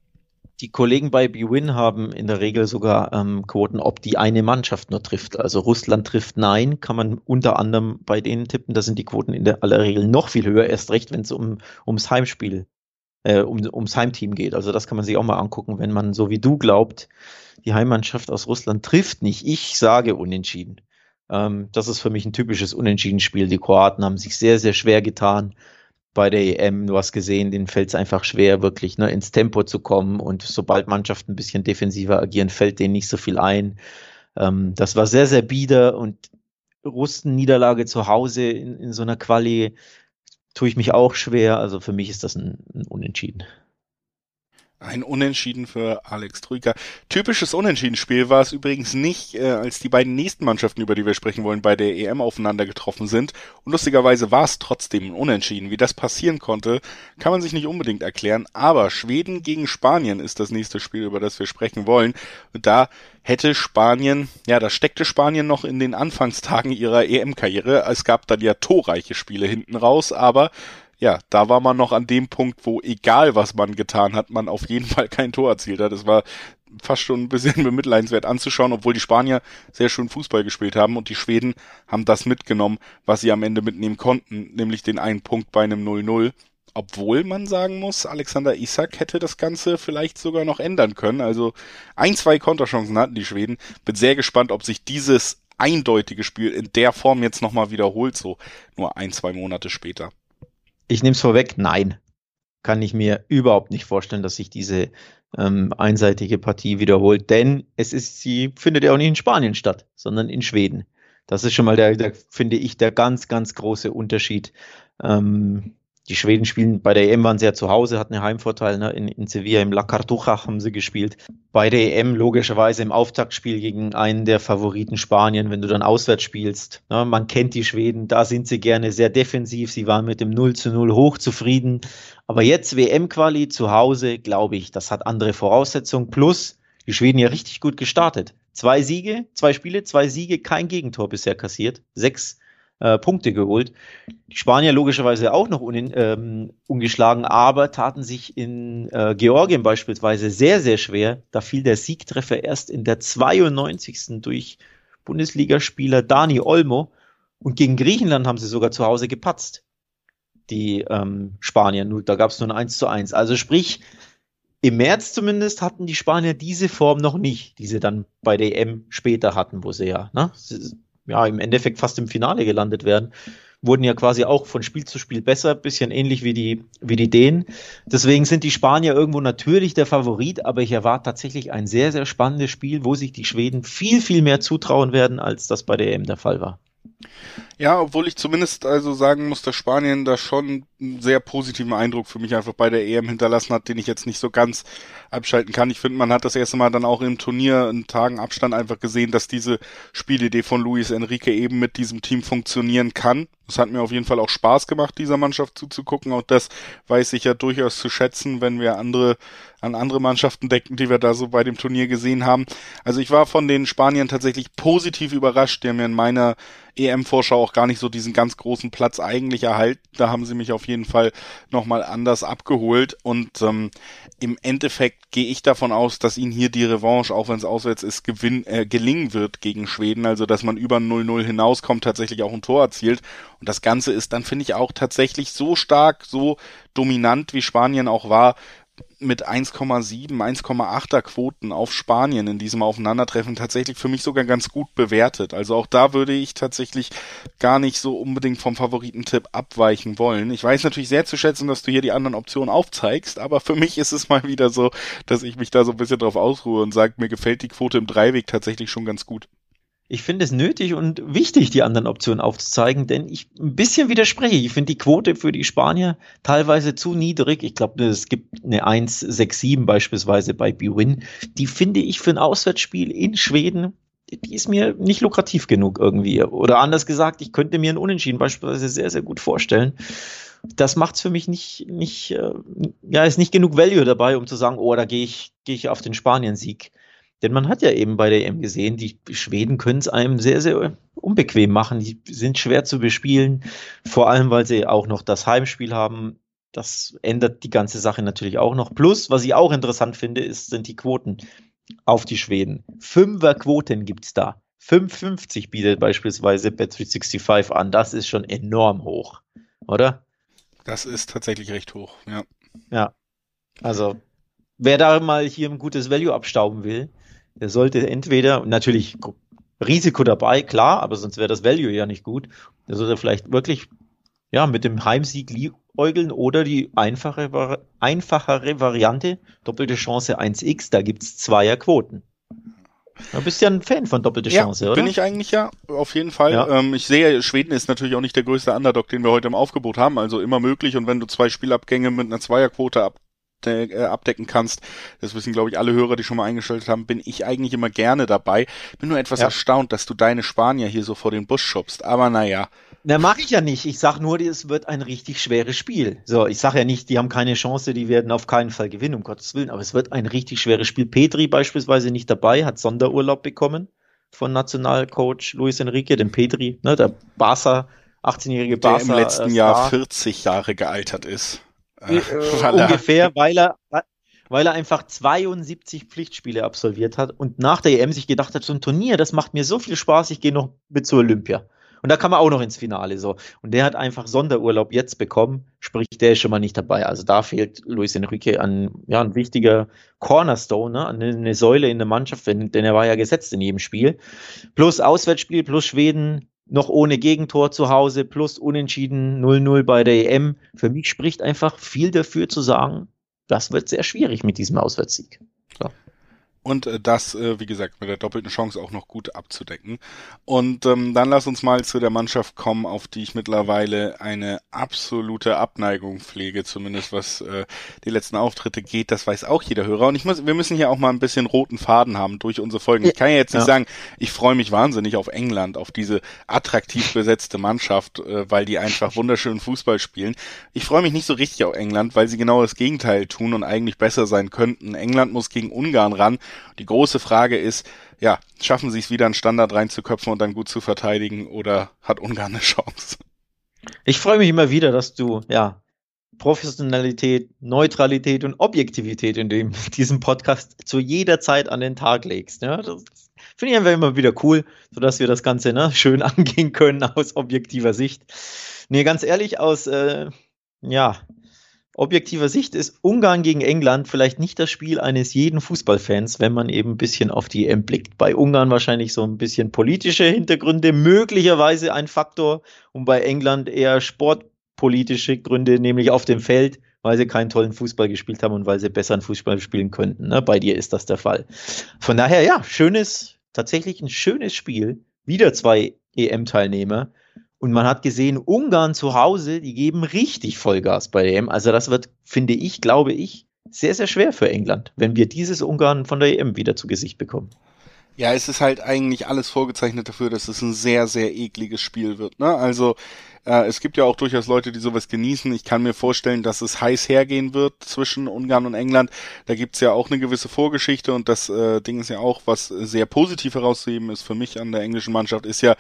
Die Kollegen bei BWin haben in der Regel sogar ähm, Quoten, ob die eine Mannschaft nur trifft. Also Russland trifft Nein, kann man unter anderem bei denen tippen. Da sind die Quoten in der aller Regel noch viel höher, erst recht, wenn es um, ums Heimspiel, äh, um, ums Heimteam geht. Also das kann man sich auch mal angucken, wenn man so wie du glaubt, die Heimmannschaft aus Russland trifft nicht. Ich sage unentschieden. Ähm, das ist für mich ein typisches Unentschieden-Spiel. Die Kroaten haben sich sehr, sehr schwer getan bei der EM, du hast gesehen, denen fällt es einfach schwer, wirklich ne, ins Tempo zu kommen. Und sobald Mannschaften ein bisschen defensiver agieren, fällt denen nicht so viel ein. Ähm, das war sehr, sehr bieder und Russen-Niederlage zu Hause in, in so einer Quali tue ich mich auch schwer. Also für mich ist das ein, ein Unentschieden. Ein Unentschieden für Alex Trüger. Typisches Unentschieden-Spiel war es übrigens nicht, äh, als die beiden nächsten Mannschaften, über die wir sprechen wollen, bei der EM aufeinander getroffen sind. Und lustigerweise war es trotzdem ein Unentschieden. Wie das passieren konnte, kann man sich nicht unbedingt erklären. Aber Schweden gegen Spanien ist das nächste Spiel, über das wir sprechen wollen. Und da hätte Spanien, ja, da steckte Spanien noch in den Anfangstagen ihrer EM-Karriere. Es gab dann ja torreiche Spiele hinten raus, aber ja, da war man noch an dem Punkt, wo egal was man getan hat, man auf jeden Fall kein Tor erzielt hat. Das war fast schon ein bisschen bemitleidenswert anzuschauen, obwohl die Spanier sehr schön Fußball gespielt haben und die Schweden haben das mitgenommen, was sie am Ende mitnehmen konnten, nämlich den einen Punkt bei einem 0-0. Obwohl man sagen muss, Alexander Isak hätte das Ganze vielleicht sogar noch ändern können. Also ein, zwei Konterchancen hatten die Schweden. Bin sehr gespannt, ob sich dieses eindeutige Spiel in der Form jetzt nochmal wiederholt, so nur ein, zwei Monate später. Ich nehme es vorweg, nein. Kann ich mir überhaupt nicht vorstellen, dass sich diese ähm, einseitige Partie wiederholt, denn es ist, sie findet ja auch nicht in Spanien statt, sondern in Schweden. Das ist schon mal der, der finde ich, der ganz, ganz große Unterschied. Ähm, die Schweden spielen bei der EM waren sie ja zu Hause, hatten einen Heimvorteil. Ne? In, in Sevilla im La Cartuja haben sie gespielt. Bei der EM logischerweise im Auftaktspiel gegen einen der Favoriten Spanien, wenn du dann auswärts spielst. Ne? Man kennt die Schweden, da sind sie gerne sehr defensiv. Sie waren mit dem 0 zu 0 hochzufrieden. Aber jetzt WM-Quali zu Hause, glaube ich, das hat andere Voraussetzungen. Plus die Schweden ja richtig gut gestartet. Zwei Siege, zwei Spiele, zwei Siege, kein Gegentor bisher kassiert. Sechs äh, Punkte geholt. Die Spanier logischerweise auch noch un, ähm, ungeschlagen, aber taten sich in äh, Georgien beispielsweise sehr, sehr schwer. Da fiel der Siegtreffer erst in der 92. durch Bundesligaspieler Dani Olmo. Und gegen Griechenland haben sie sogar zu Hause gepatzt. Die ähm, Spanier, nur, da gab es nur ein 1 zu 1. Also sprich, im März zumindest hatten die Spanier diese Form noch nicht, die sie dann bei der EM später hatten, wo sie ja ne, ja, im Endeffekt fast im Finale gelandet werden, wurden ja quasi auch von Spiel zu Spiel besser, bisschen ähnlich wie die, wie die Dänen. Deswegen sind die Spanier irgendwo natürlich der Favorit, aber ich erwarte tatsächlich ein sehr, sehr spannendes Spiel, wo sich die Schweden viel, viel mehr zutrauen werden, als das bei der EM der Fall war. Ja, obwohl ich zumindest also sagen muss, dass Spanien da schon einen sehr positiven Eindruck für mich einfach bei der EM hinterlassen hat, den ich jetzt nicht so ganz abschalten kann. Ich finde, man hat das erste Mal dann auch im Turnier in Tagen Abstand einfach gesehen, dass diese Spielidee von Luis Enrique eben mit diesem Team funktionieren kann. Es hat mir auf jeden Fall auch Spaß gemacht, dieser Mannschaft zuzugucken. Auch das weiß ich ja durchaus zu schätzen, wenn wir andere an andere Mannschaften denken, die wir da so bei dem Turnier gesehen haben. Also ich war von den Spaniern tatsächlich positiv überrascht. Die haben mir in meiner EM-Vorschau auch gar nicht so diesen ganz großen Platz eigentlich erhalten. Da haben sie mich auf jeden Fall nochmal anders abgeholt. Und ähm, im Endeffekt gehe ich davon aus, dass ihnen hier die Revanche, auch wenn es auswärts ist, gewinn, äh, gelingen wird gegen Schweden. Also dass man über 0-0 hinauskommt, tatsächlich auch ein Tor erzielt. Und das Ganze ist dann, finde ich, auch tatsächlich so stark, so dominant, wie Spanien auch war, mit 1,7, 1,8er Quoten auf Spanien in diesem Aufeinandertreffen tatsächlich für mich sogar ganz gut bewertet. Also auch da würde ich tatsächlich gar nicht so unbedingt vom Favoritentipp abweichen wollen. Ich weiß natürlich sehr zu schätzen, dass du hier die anderen Optionen aufzeigst, aber für mich ist es mal wieder so, dass ich mich da so ein bisschen drauf ausruhe und sage, mir gefällt die Quote im Dreiweg tatsächlich schon ganz gut ich finde es nötig und wichtig, die anderen Optionen aufzuzeigen, denn ich ein bisschen widerspreche. Ich finde die Quote für die Spanier teilweise zu niedrig. Ich glaube, es gibt eine 1,67 beispielsweise bei BWin. Die finde ich für ein Auswärtsspiel in Schweden, die ist mir nicht lukrativ genug irgendwie. Oder anders gesagt, ich könnte mir ein Unentschieden beispielsweise sehr, sehr gut vorstellen. Das macht es für mich nicht, nicht, äh, ja, ist nicht genug Value dabei, um zu sagen, oh, da gehe ich, gehe ich auf den Spanien-Sieg. Denn man hat ja eben bei der EM gesehen, die Schweden können es einem sehr, sehr unbequem machen. Die sind schwer zu bespielen, vor allem weil sie auch noch das Heimspiel haben. Das ändert die ganze Sache natürlich auch noch. Plus, was ich auch interessant finde, ist, sind die Quoten auf die Schweden. Fünfer Quoten gibt es da. 5,50 bietet beispielsweise Bet365 an. Das ist schon enorm hoch, oder? Das ist tatsächlich recht hoch, ja. Ja. Also, wer da mal hier ein gutes Value abstauben will, der sollte entweder, natürlich Risiko dabei, klar, aber sonst wäre das Value ja nicht gut. Der sollte vielleicht wirklich ja, mit dem Heimsieg liebäugeln oder die einfache, einfachere Variante, doppelte Chance 1x, da gibt's Zweierquoten. Du bist ja ein Fan von doppelte Chance, ja, oder? Bin ich eigentlich ja, auf jeden Fall. Ja. Ähm, ich sehe, Schweden ist natürlich auch nicht der größte Underdog, den wir heute im Aufgebot haben, also immer möglich. Und wenn du zwei Spielabgänge mit einer Zweierquote ab abdecken kannst. Das wissen, glaube ich, alle Hörer, die schon mal eingeschaltet haben, bin ich eigentlich immer gerne dabei. Bin nur etwas ja. erstaunt, dass du deine Spanier hier so vor den Bus schubst. Aber naja. Na, mache ich ja nicht. Ich sag nur, es wird ein richtig schweres Spiel. So, ich sage ja nicht, die haben keine Chance, die werden auf keinen Fall gewinnen, um Gottes Willen. Aber es wird ein richtig schweres Spiel. Petri beispielsweise nicht dabei, hat Sonderurlaub bekommen von Nationalcoach Luis Enrique, dem Petri, ne, der Barca, 18-jährige Barca. Der im letzten äh, Jahr 40 Jahre gealtert ist. Äh, ungefähr, weil er, weil er einfach 72 Pflichtspiele absolviert hat und nach der EM sich gedacht hat, so ein Turnier, das macht mir so viel Spaß, ich gehe noch mit zur Olympia. Und da kann man auch noch ins Finale so. Und der hat einfach Sonderurlaub jetzt bekommen, sprich, der ist schon mal nicht dabei. Also da fehlt Luis Enrique an, ja, ein wichtiger Cornerstone, ne? eine, eine Säule in der Mannschaft, denn er war ja gesetzt in jedem Spiel. Plus Auswärtsspiel, plus Schweden, noch ohne Gegentor zu Hause plus unentschieden 0-0 bei der EM. Für mich spricht einfach viel dafür zu sagen, das wird sehr schwierig mit diesem Auswärtssieg. So und äh, das, äh, wie gesagt, mit der doppelten Chance auch noch gut abzudecken. Und ähm, dann lass uns mal zu der Mannschaft kommen, auf die ich mittlerweile eine absolute Abneigung pflege, zumindest was äh, die letzten Auftritte geht. Das weiß auch jeder Hörer. Und ich muss, wir müssen hier auch mal ein bisschen roten Faden haben durch unsere Folgen. Ich kann ja jetzt nicht ja. sagen, ich freue mich wahnsinnig auf England, auf diese attraktiv besetzte Mannschaft, äh, weil die einfach wunderschönen Fußball spielen. Ich freue mich nicht so richtig auf England, weil sie genau das Gegenteil tun und eigentlich besser sein könnten. England muss gegen Ungarn ran die große Frage ist, ja, schaffen sie es wieder einen Standard reinzuköpfen und dann gut zu verteidigen oder hat Ungarn eine Chance? Ich freue mich immer wieder, dass du, ja, Professionalität, Neutralität und Objektivität in dem, diesem Podcast zu jeder Zeit an den Tag legst. Ja, das finde ich einfach immer wieder cool, sodass wir das Ganze ne, schön angehen können aus objektiver Sicht. Nee, ganz ehrlich, aus, äh, ja, objektiver Sicht ist Ungarn gegen England vielleicht nicht das Spiel eines jeden Fußballfans, wenn man eben ein bisschen auf die EM blickt. Bei Ungarn wahrscheinlich so ein bisschen politische Hintergründe, möglicherweise ein Faktor und bei England eher sportpolitische Gründe, nämlich auf dem Feld, weil sie keinen tollen Fußball gespielt haben und weil sie besseren Fußball spielen könnten. Ne? Bei dir ist das der Fall. Von daher, ja, schönes, tatsächlich ein schönes Spiel. Wieder zwei EM-Teilnehmer. Und man hat gesehen, Ungarn zu Hause, die geben richtig Vollgas bei der EM. Also das wird, finde ich, glaube ich, sehr, sehr schwer für England, wenn wir dieses Ungarn von der EM wieder zu Gesicht bekommen. Ja, es ist halt eigentlich alles vorgezeichnet dafür, dass es ein sehr, sehr ekliges Spiel wird. Ne? Also äh, es gibt ja auch durchaus Leute, die sowas genießen. Ich kann mir vorstellen, dass es heiß hergehen wird zwischen Ungarn und England. Da gibt's ja auch eine gewisse Vorgeschichte und das äh, Ding ist ja auch, was sehr positiv herauszuheben ist für mich an der englischen Mannschaft, ist ja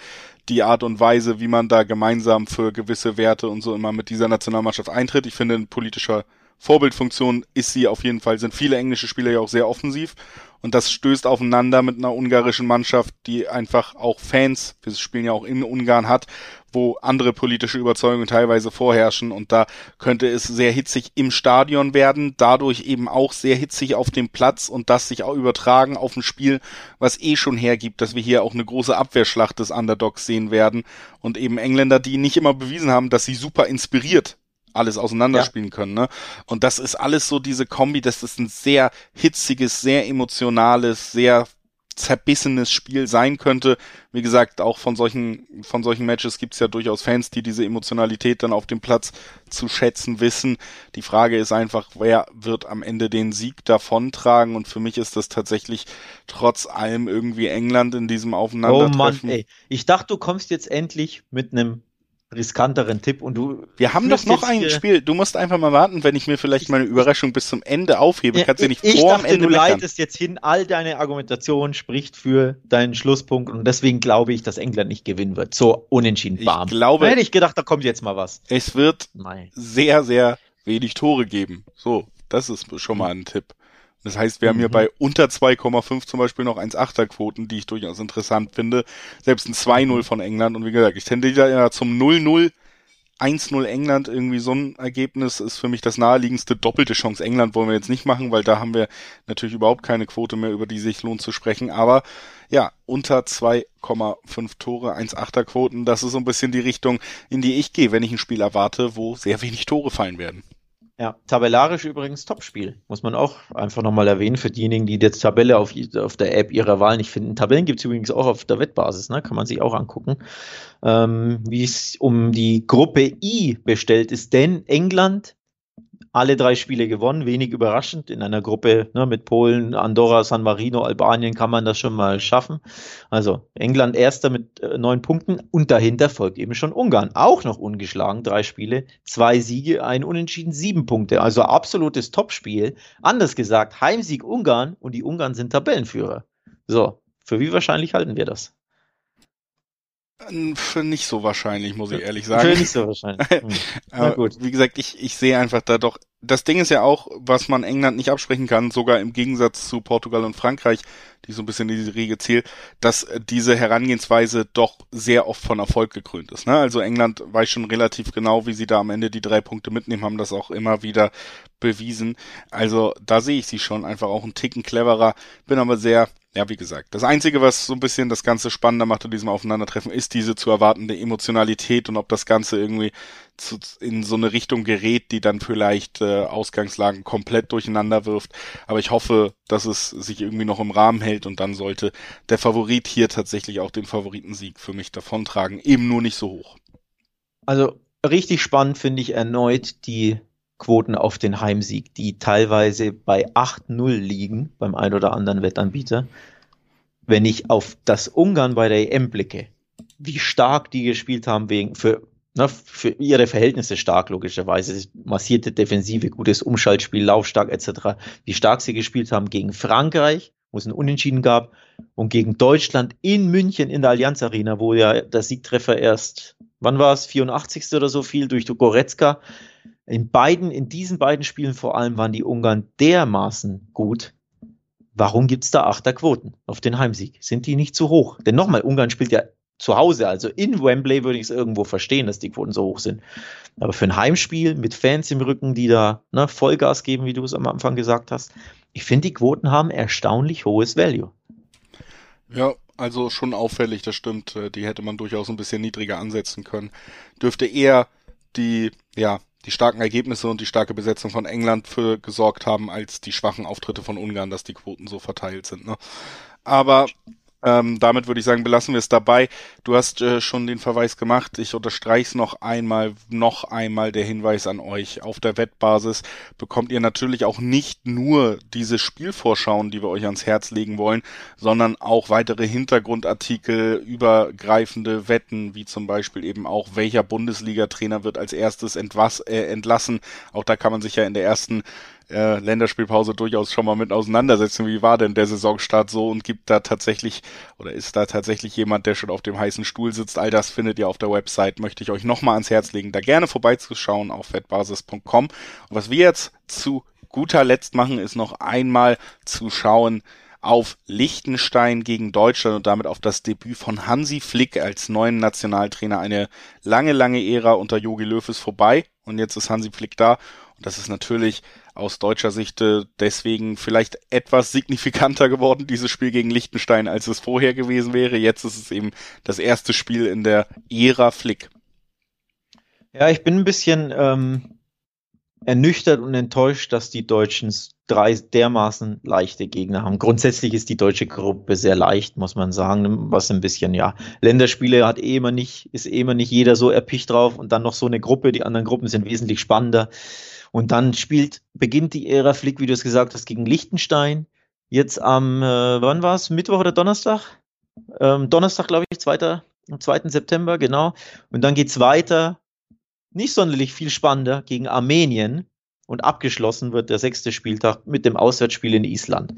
die Art und Weise, wie man da gemeinsam für gewisse Werte und so immer mit dieser Nationalmannschaft eintritt. Ich finde, ein politischer Vorbildfunktion ist sie auf jeden Fall, sind viele englische Spieler ja auch sehr offensiv. Und das stößt aufeinander mit einer ungarischen Mannschaft, die einfach auch Fans, wir spielen ja auch in Ungarn hat, wo andere politische Überzeugungen teilweise vorherrschen. Und da könnte es sehr hitzig im Stadion werden, dadurch eben auch sehr hitzig auf dem Platz und das sich auch übertragen auf ein Spiel, was eh schon hergibt, dass wir hier auch eine große Abwehrschlacht des Underdogs sehen werden. Und eben Engländer, die nicht immer bewiesen haben, dass sie super inspiriert alles auseinanderspielen ja. können. Ne? Und das ist alles so diese Kombi, dass das ein sehr hitziges, sehr emotionales, sehr zerbissenes Spiel sein könnte. Wie gesagt, auch von solchen, von solchen Matches gibt's ja durchaus Fans, die diese Emotionalität dann auf dem Platz zu schätzen wissen. Die Frage ist einfach, wer wird am Ende den Sieg davontragen? Und für mich ist das tatsächlich trotz allem irgendwie England in diesem Aufeinandertreffen. Oh Mann, ey. Ich dachte, du kommst jetzt endlich mit einem riskanteren Tipp und du. Wir haben doch noch ein Spiel. Du musst einfach mal warten, wenn ich mir vielleicht meine Überraschung bis zum Ende aufhebe. Ja, Kannst du nicht ich vor dachte, Ende du meckern. leitest jetzt hin, all deine Argumentation spricht für deinen Schlusspunkt und deswegen glaube ich, dass England nicht gewinnen wird. So unentschieden, bam. Ich glaube, da hätte ich gedacht, da kommt jetzt mal was. Es wird Nein. sehr, sehr wenig Tore geben. So, das ist schon mal ein Tipp. Das heißt, wir haben hier mhm. bei unter 2,5 zum Beispiel noch 1,8er Quoten, die ich durchaus interessant finde. Selbst ein 2-0 mhm. von England. Und wie gesagt, ich tendiere ja zum 0-0. 1-0 England, irgendwie so ein Ergebnis ist für mich das naheliegendste. Doppelte Chance England wollen wir jetzt nicht machen, weil da haben wir natürlich überhaupt keine Quote mehr, über die sich lohnt zu sprechen. Aber ja, unter 2,5 Tore, 1,8er Quoten, das ist so ein bisschen die Richtung, in die ich gehe, wenn ich ein Spiel erwarte, wo sehr wenig Tore fallen werden. Ja, tabellarisch übrigens Topspiel. Muss man auch einfach nochmal erwähnen für diejenigen, die jetzt Tabelle auf, auf der App ihrer Wahl nicht finden. Tabellen gibt es übrigens auch auf der Wettbasis, ne? kann man sich auch angucken, ähm, wie es um die Gruppe I bestellt ist. Denn England alle drei Spiele gewonnen, wenig überraschend. In einer Gruppe ne, mit Polen, Andorra, San Marino, Albanien kann man das schon mal schaffen. Also England erster mit äh, neun Punkten und dahinter folgt eben schon Ungarn. Auch noch ungeschlagen, drei Spiele, zwei Siege, ein Unentschieden, sieben Punkte. Also absolutes Topspiel. Anders gesagt, Heimsieg Ungarn und die Ungarn sind Tabellenführer. So, für wie wahrscheinlich halten wir das? Für nicht so wahrscheinlich, muss ich ehrlich sagen. Für nicht so wahrscheinlich. Hm. Aber gut. Wie gesagt, ich, ich sehe einfach da doch. Das Ding ist ja auch, was man England nicht absprechen kann, sogar im Gegensatz zu Portugal und Frankreich, die so ein bisschen in diese Riege zählt, dass diese Herangehensweise doch sehr oft von Erfolg gekrönt ist. Ne? Also England weiß schon relativ genau, wie sie da am Ende die drei Punkte mitnehmen, haben das auch immer wieder bewiesen. Also da sehe ich sie schon einfach auch einen Ticken cleverer, bin aber sehr ja, wie gesagt, das Einzige, was so ein bisschen das Ganze spannender macht in diesem Aufeinandertreffen, ist diese zu erwartende Emotionalität und ob das Ganze irgendwie zu, in so eine Richtung gerät, die dann vielleicht äh, Ausgangslagen komplett durcheinander wirft. Aber ich hoffe, dass es sich irgendwie noch im Rahmen hält und dann sollte der Favorit hier tatsächlich auch den Favoritensieg für mich davontragen, eben nur nicht so hoch. Also richtig spannend finde ich erneut die Quoten auf den Heimsieg, die teilweise bei 8-0 liegen beim ein oder anderen Wettanbieter. Wenn ich auf das Ungarn bei der EM blicke, wie stark die gespielt haben, wegen für, na, für ihre Verhältnisse stark, logischerweise. Massierte Defensive, gutes Umschaltspiel, laufstark etc. Wie stark sie gespielt haben gegen Frankreich, wo es einen Unentschieden gab, und gegen Deutschland in München in der Allianz Arena, wo ja der Siegtreffer erst, wann war es, 84. oder so viel durch Goretzka. In beiden, in diesen beiden Spielen vor allem waren die Ungarn dermaßen gut. Warum gibt es da Achterquoten auf den Heimsieg? Sind die nicht zu hoch? Denn nochmal, Ungarn spielt ja zu Hause, also in Wembley würde ich es irgendwo verstehen, dass die Quoten so hoch sind. Aber für ein Heimspiel mit Fans im Rücken, die da ne, Vollgas geben, wie du es am Anfang gesagt hast, ich finde, die Quoten haben erstaunlich hohes Value. Ja, also schon auffällig, das stimmt. Äh, die hätte man durchaus ein bisschen niedriger ansetzen können. Dürfte eher die, ja, die starken Ergebnisse und die starke Besetzung von England für gesorgt haben, als die schwachen Auftritte von Ungarn, dass die Quoten so verteilt sind. Ne? Aber Ähm, damit würde ich sagen, belassen wir es dabei. Du hast äh, schon den Verweis gemacht. Ich unterstreiche es noch einmal, noch einmal der Hinweis an euch. Auf der Wettbasis bekommt ihr natürlich auch nicht nur diese Spielvorschauen, die wir euch ans Herz legen wollen, sondern auch weitere Hintergrundartikel, übergreifende Wetten, wie zum Beispiel eben auch, welcher Bundesliga-Trainer wird als erstes äh, entlassen. Auch da kann man sich ja in der ersten äh, Länderspielpause durchaus schon mal mit auseinandersetzen. Wie war denn der Saisonstart so und gibt da tatsächlich oder ist da tatsächlich jemand, der schon auf dem heißen Stuhl sitzt? All das findet ihr auf der Website. Möchte ich euch nochmal ans Herz legen, da gerne vorbeizuschauen auf wettbasis.com. Und was wir jetzt zu guter Letzt machen, ist noch einmal zu schauen, auf Liechtenstein gegen Deutschland und damit auf das Debüt von Hansi Flick als neuen Nationaltrainer. Eine lange, lange Ära unter Jogi Löw ist vorbei und jetzt ist Hansi Flick da. Und das ist natürlich aus deutscher Sicht äh, deswegen vielleicht etwas signifikanter geworden, dieses Spiel gegen Liechtenstein, als es vorher gewesen wäre. Jetzt ist es eben das erste Spiel in der Ära Flick. Ja, ich bin ein bisschen ähm, ernüchtert und enttäuscht, dass die Deutschen drei dermaßen leichte Gegner haben. Grundsätzlich ist die deutsche Gruppe sehr leicht, muss man sagen, was ein bisschen, ja, Länderspiele hat eh immer nicht, ist eh immer nicht jeder so erpicht drauf und dann noch so eine Gruppe, die anderen Gruppen sind wesentlich spannender. Und dann spielt, beginnt die Ära Flick, wie du es gesagt hast, gegen Liechtenstein. Jetzt am, äh, wann war es? Mittwoch oder Donnerstag? Ähm, Donnerstag, glaube ich, 2. am 2. September, genau. Und dann geht's weiter. Nicht sonderlich viel spannender gegen Armenien. Und abgeschlossen wird der sechste Spieltag mit dem Auswärtsspiel in Island.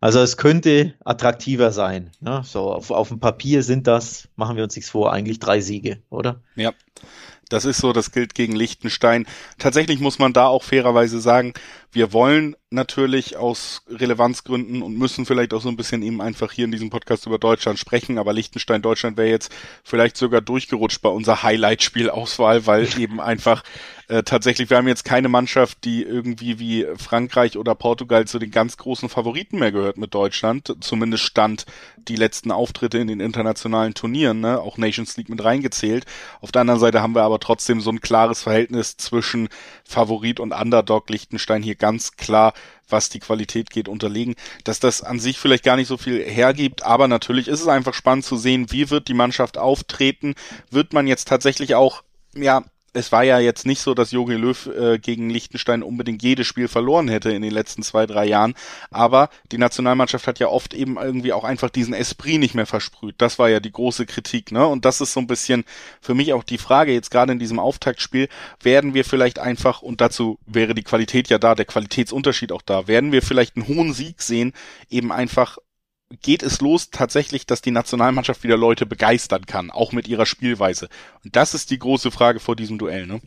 Also es könnte attraktiver sein. Ne? So auf, auf dem Papier sind das, machen wir uns nichts vor, eigentlich drei Siege, oder? Ja. Das ist so, das gilt gegen Liechtenstein. Tatsächlich muss man da auch fairerweise sagen, wir wollen natürlich aus Relevanzgründen und müssen vielleicht auch so ein bisschen eben einfach hier in diesem Podcast über Deutschland sprechen, aber Liechtenstein Deutschland wäre jetzt vielleicht sogar durchgerutscht bei unserer Highlight-Spielauswahl, weil eben einfach äh, tatsächlich, wir haben jetzt keine Mannschaft, die irgendwie wie Frankreich oder Portugal zu den ganz großen Favoriten mehr gehört mit Deutschland. Zumindest stand die letzten Auftritte in den internationalen Turnieren, ne? auch Nations League mit reingezählt. Auf der anderen Seite haben wir aber trotzdem so ein klares Verhältnis zwischen Favorit und Underdog. Liechtenstein hier ganz klar was die Qualität geht, unterlegen, dass das an sich vielleicht gar nicht so viel hergibt, aber natürlich ist es einfach spannend zu sehen, wie wird die Mannschaft auftreten, wird man jetzt tatsächlich auch ja, es war ja jetzt nicht so, dass Jogi Löw äh, gegen Liechtenstein unbedingt jedes Spiel verloren hätte in den letzten zwei, drei Jahren. Aber die Nationalmannschaft hat ja oft eben irgendwie auch einfach diesen Esprit nicht mehr versprüht. Das war ja die große Kritik, ne? Und das ist so ein bisschen für mich auch die Frage, jetzt gerade in diesem Auftaktspiel, werden wir vielleicht einfach, und dazu wäre die Qualität ja da, der Qualitätsunterschied auch da, werden wir vielleicht einen hohen Sieg sehen, eben einfach geht es los tatsächlich, dass die Nationalmannschaft wieder Leute begeistern kann, auch mit ihrer Spielweise. Und das ist die große Frage vor diesem Duell, ne?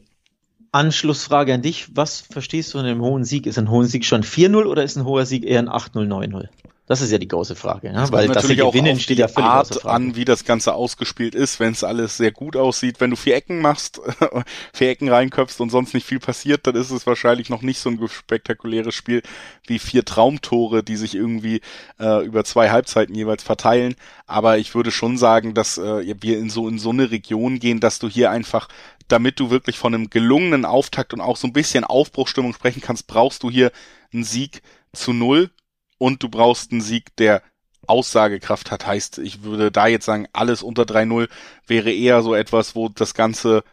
Anschlussfrage an dich. Was verstehst du in einem hohen Sieg? Ist ein hoher Sieg schon 4-0 oder ist ein hoher Sieg eher ein 8-0, 9-0? Das ist ja die große Frage, ja? weil das natürlich auch gewinnen steht ja völlig Art an, wie das Ganze ausgespielt ist, wenn es alles sehr gut aussieht. Wenn du vier Ecken machst, vier Ecken reinköpfst und sonst nicht viel passiert, dann ist es wahrscheinlich noch nicht so ein spektakuläres Spiel wie vier Traumtore, die sich irgendwie äh, über zwei Halbzeiten jeweils verteilen. Aber ich würde schon sagen, dass äh, wir in so in so eine Region gehen, dass du hier einfach damit du wirklich von einem gelungenen Auftakt und auch so ein bisschen Aufbruchstimmung sprechen kannst, brauchst du hier einen Sieg zu null und du brauchst einen Sieg, der Aussagekraft hat. Heißt, ich würde da jetzt sagen, alles unter 3-0 wäre eher so etwas, wo das ganze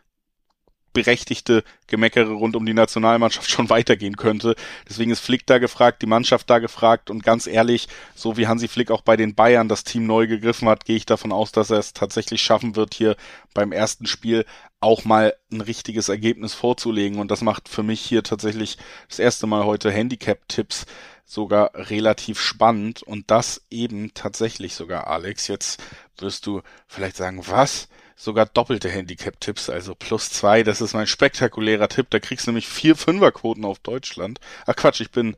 berechtigte Gemeckere rund um die Nationalmannschaft schon weitergehen könnte. Deswegen ist Flick da gefragt, die Mannschaft da gefragt und ganz ehrlich, so wie Hansi Flick auch bei den Bayern das Team neu gegriffen hat, gehe ich davon aus, dass er es tatsächlich schaffen wird, hier beim ersten Spiel auch mal ein richtiges Ergebnis vorzulegen. Und das macht für mich hier tatsächlich das erste Mal heute Handicap-Tipps sogar relativ spannend und das eben tatsächlich sogar, Alex. Jetzt wirst du vielleicht sagen, was? Sogar doppelte Handicap-Tipps, also plus zwei. Das ist mein spektakulärer Tipp. Da kriegst du nämlich vier Fünferquoten auf Deutschland. Ach Quatsch, ich bin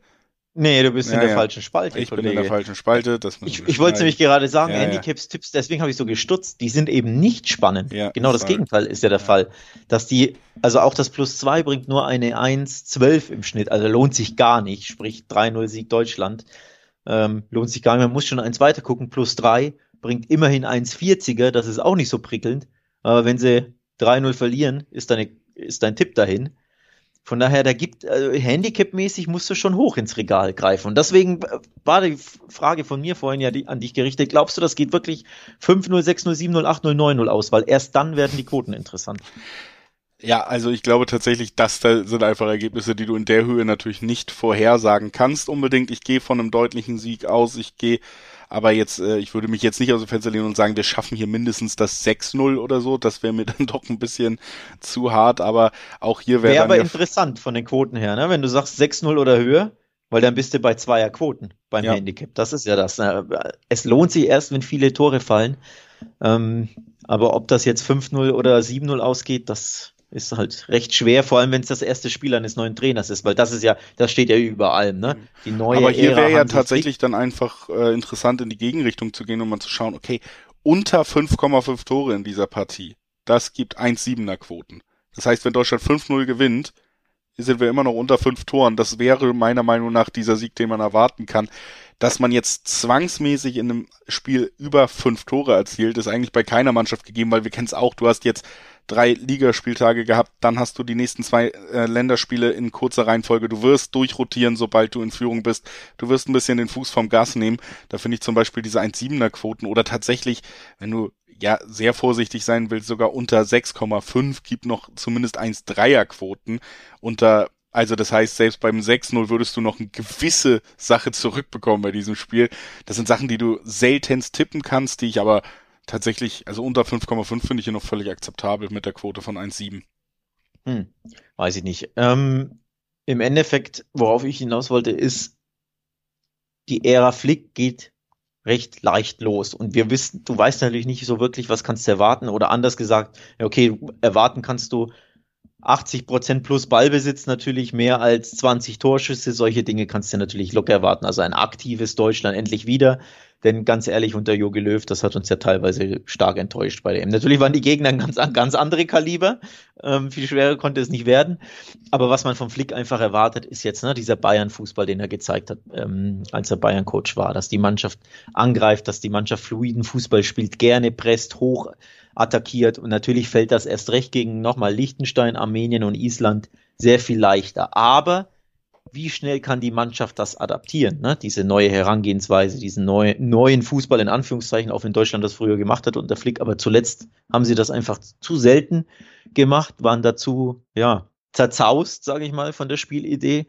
Nee, du bist ja, in der ja. falschen Spalte. Ich Kollege. bin in der falschen Spalte. Das ich ich wollte nämlich gerade sagen, ja, Handicaps, Tipps, deswegen habe ich so gestutzt. Die sind eben nicht spannend. Ja, genau das, das Gegenteil ist ja der Fall. Dass die, also auch das Plus 2 bringt nur eine 1,12 im Schnitt. Also lohnt sich gar nicht. Sprich 3-0 Sieg Deutschland. Ähm, lohnt sich gar nicht. Man muss schon eins weiter gucken. Plus 3 bringt immerhin 1,40er. Das ist auch nicht so prickelnd. Aber wenn sie 3-0 verlieren, ist deine, ist dein Tipp dahin. Von daher, da gibt äh, Handicap-mäßig musst du schon hoch ins Regal greifen. Und deswegen war die Frage von mir vorhin ja die, an dich gerichtet. Glaubst du, das geht wirklich 5-0, 6-0, 7-0, 8-0, 9-0 aus? Weil erst dann werden die Quoten interessant. Ja, also ich glaube tatsächlich, das sind einfach Ergebnisse, die du in der Höhe natürlich nicht vorhersagen kannst unbedingt. Ich gehe von einem deutlichen Sieg aus. Ich gehe aber jetzt, äh, ich würde mich jetzt nicht aus dem Fenster lehnen und sagen, wir schaffen hier mindestens das 6-0 oder so. Das wäre mir dann doch ein bisschen zu hart. Aber auch hier wäre Wäre aber interessant von den Quoten her, ne? Wenn du sagst 6-0 oder höher, weil dann bist du bei zweier Quoten beim ja. Handicap. Das ist ja das. Ne? Es lohnt sich erst, wenn viele Tore fallen. Ähm, aber ob das jetzt 5-0 oder 7-0 ausgeht, das ist halt recht schwer, vor allem wenn es das erste Spiel eines neuen Trainers ist, weil das ist ja, das steht ja über allem, ne? Die neue Aber hier wäre ja tatsächlich dann einfach äh, interessant in die Gegenrichtung zu gehen um mal zu schauen, okay, unter 5,5 Tore in dieser Partie, das gibt 1,7er Quoten. Das heißt, wenn Deutschland 5-0 gewinnt, sind wir immer noch unter 5 Toren. Das wäre meiner Meinung nach dieser Sieg, den man erwarten kann. Dass man jetzt zwangsmäßig in einem Spiel über 5 Tore erzielt, ist eigentlich bei keiner Mannschaft gegeben, weil wir kennen es auch, du hast jetzt drei Ligaspieltage gehabt, dann hast du die nächsten zwei äh, Länderspiele in kurzer Reihenfolge. Du wirst durchrotieren, sobald du in Führung bist. Du wirst ein bisschen den Fuß vom Gas nehmen. Da finde ich zum Beispiel diese 1,7er Quoten oder tatsächlich, wenn du ja sehr vorsichtig sein willst, sogar unter 6,5 gibt noch zumindest 1,3er Quoten unter also das heißt, selbst beim 6-0 würdest du noch eine gewisse Sache zurückbekommen bei diesem Spiel. Das sind Sachen, die du seltenst tippen kannst, die ich aber tatsächlich, also unter 5,5 finde ich hier noch völlig akzeptabel mit der Quote von 1,7. Hm, weiß ich nicht. Ähm, Im Endeffekt, worauf ich hinaus wollte, ist, die Ära Flick geht recht leicht los. Und wir wissen, du weißt natürlich nicht so wirklich, was kannst du erwarten. Oder anders gesagt, okay, erwarten kannst du 80 Prozent plus Ballbesitz natürlich mehr als 20 Torschüsse. Solche Dinge kannst du natürlich locker erwarten. Also ein aktives Deutschland endlich wieder. Denn ganz ehrlich, unter Jogi Löw, das hat uns ja teilweise stark enttäuscht bei dem. Natürlich waren die Gegner ein ganz, ganz andere Kaliber. Ähm, viel schwerer konnte es nicht werden. Aber was man vom Flick einfach erwartet, ist jetzt ne, dieser Bayern-Fußball, den er gezeigt hat, ähm, als er Bayern-Coach war. Dass die Mannschaft angreift, dass die Mannschaft fluiden Fußball spielt, gerne presst, hoch attackiert. Und natürlich fällt das erst recht gegen nochmal Liechtenstein, Armenien und Island sehr viel leichter. Aber wie schnell kann die Mannschaft das adaptieren, ne? diese neue Herangehensweise, diesen neue, neuen Fußball in Anführungszeichen, auch wenn Deutschland das früher gemacht hat unter Flick, aber zuletzt haben sie das einfach zu selten gemacht, waren dazu, ja, zerzaust, sage ich mal, von der Spielidee.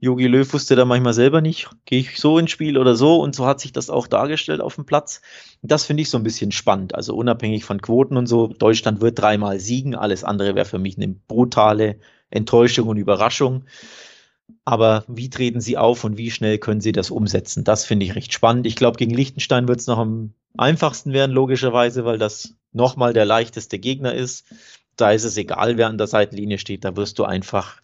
Jogi Löw wusste da manchmal selber nicht, gehe ich so ins Spiel oder so und so hat sich das auch dargestellt auf dem Platz. Das finde ich so ein bisschen spannend, also unabhängig von Quoten und so. Deutschland wird dreimal siegen, alles andere wäre für mich eine brutale Enttäuschung und Überraschung. Aber wie treten sie auf und wie schnell können sie das umsetzen? Das finde ich recht spannend. Ich glaube, gegen Liechtenstein wird es noch am einfachsten werden, logischerweise, weil das nochmal der leichteste Gegner ist. Da ist es egal, wer an der Seitenlinie steht, da wirst du einfach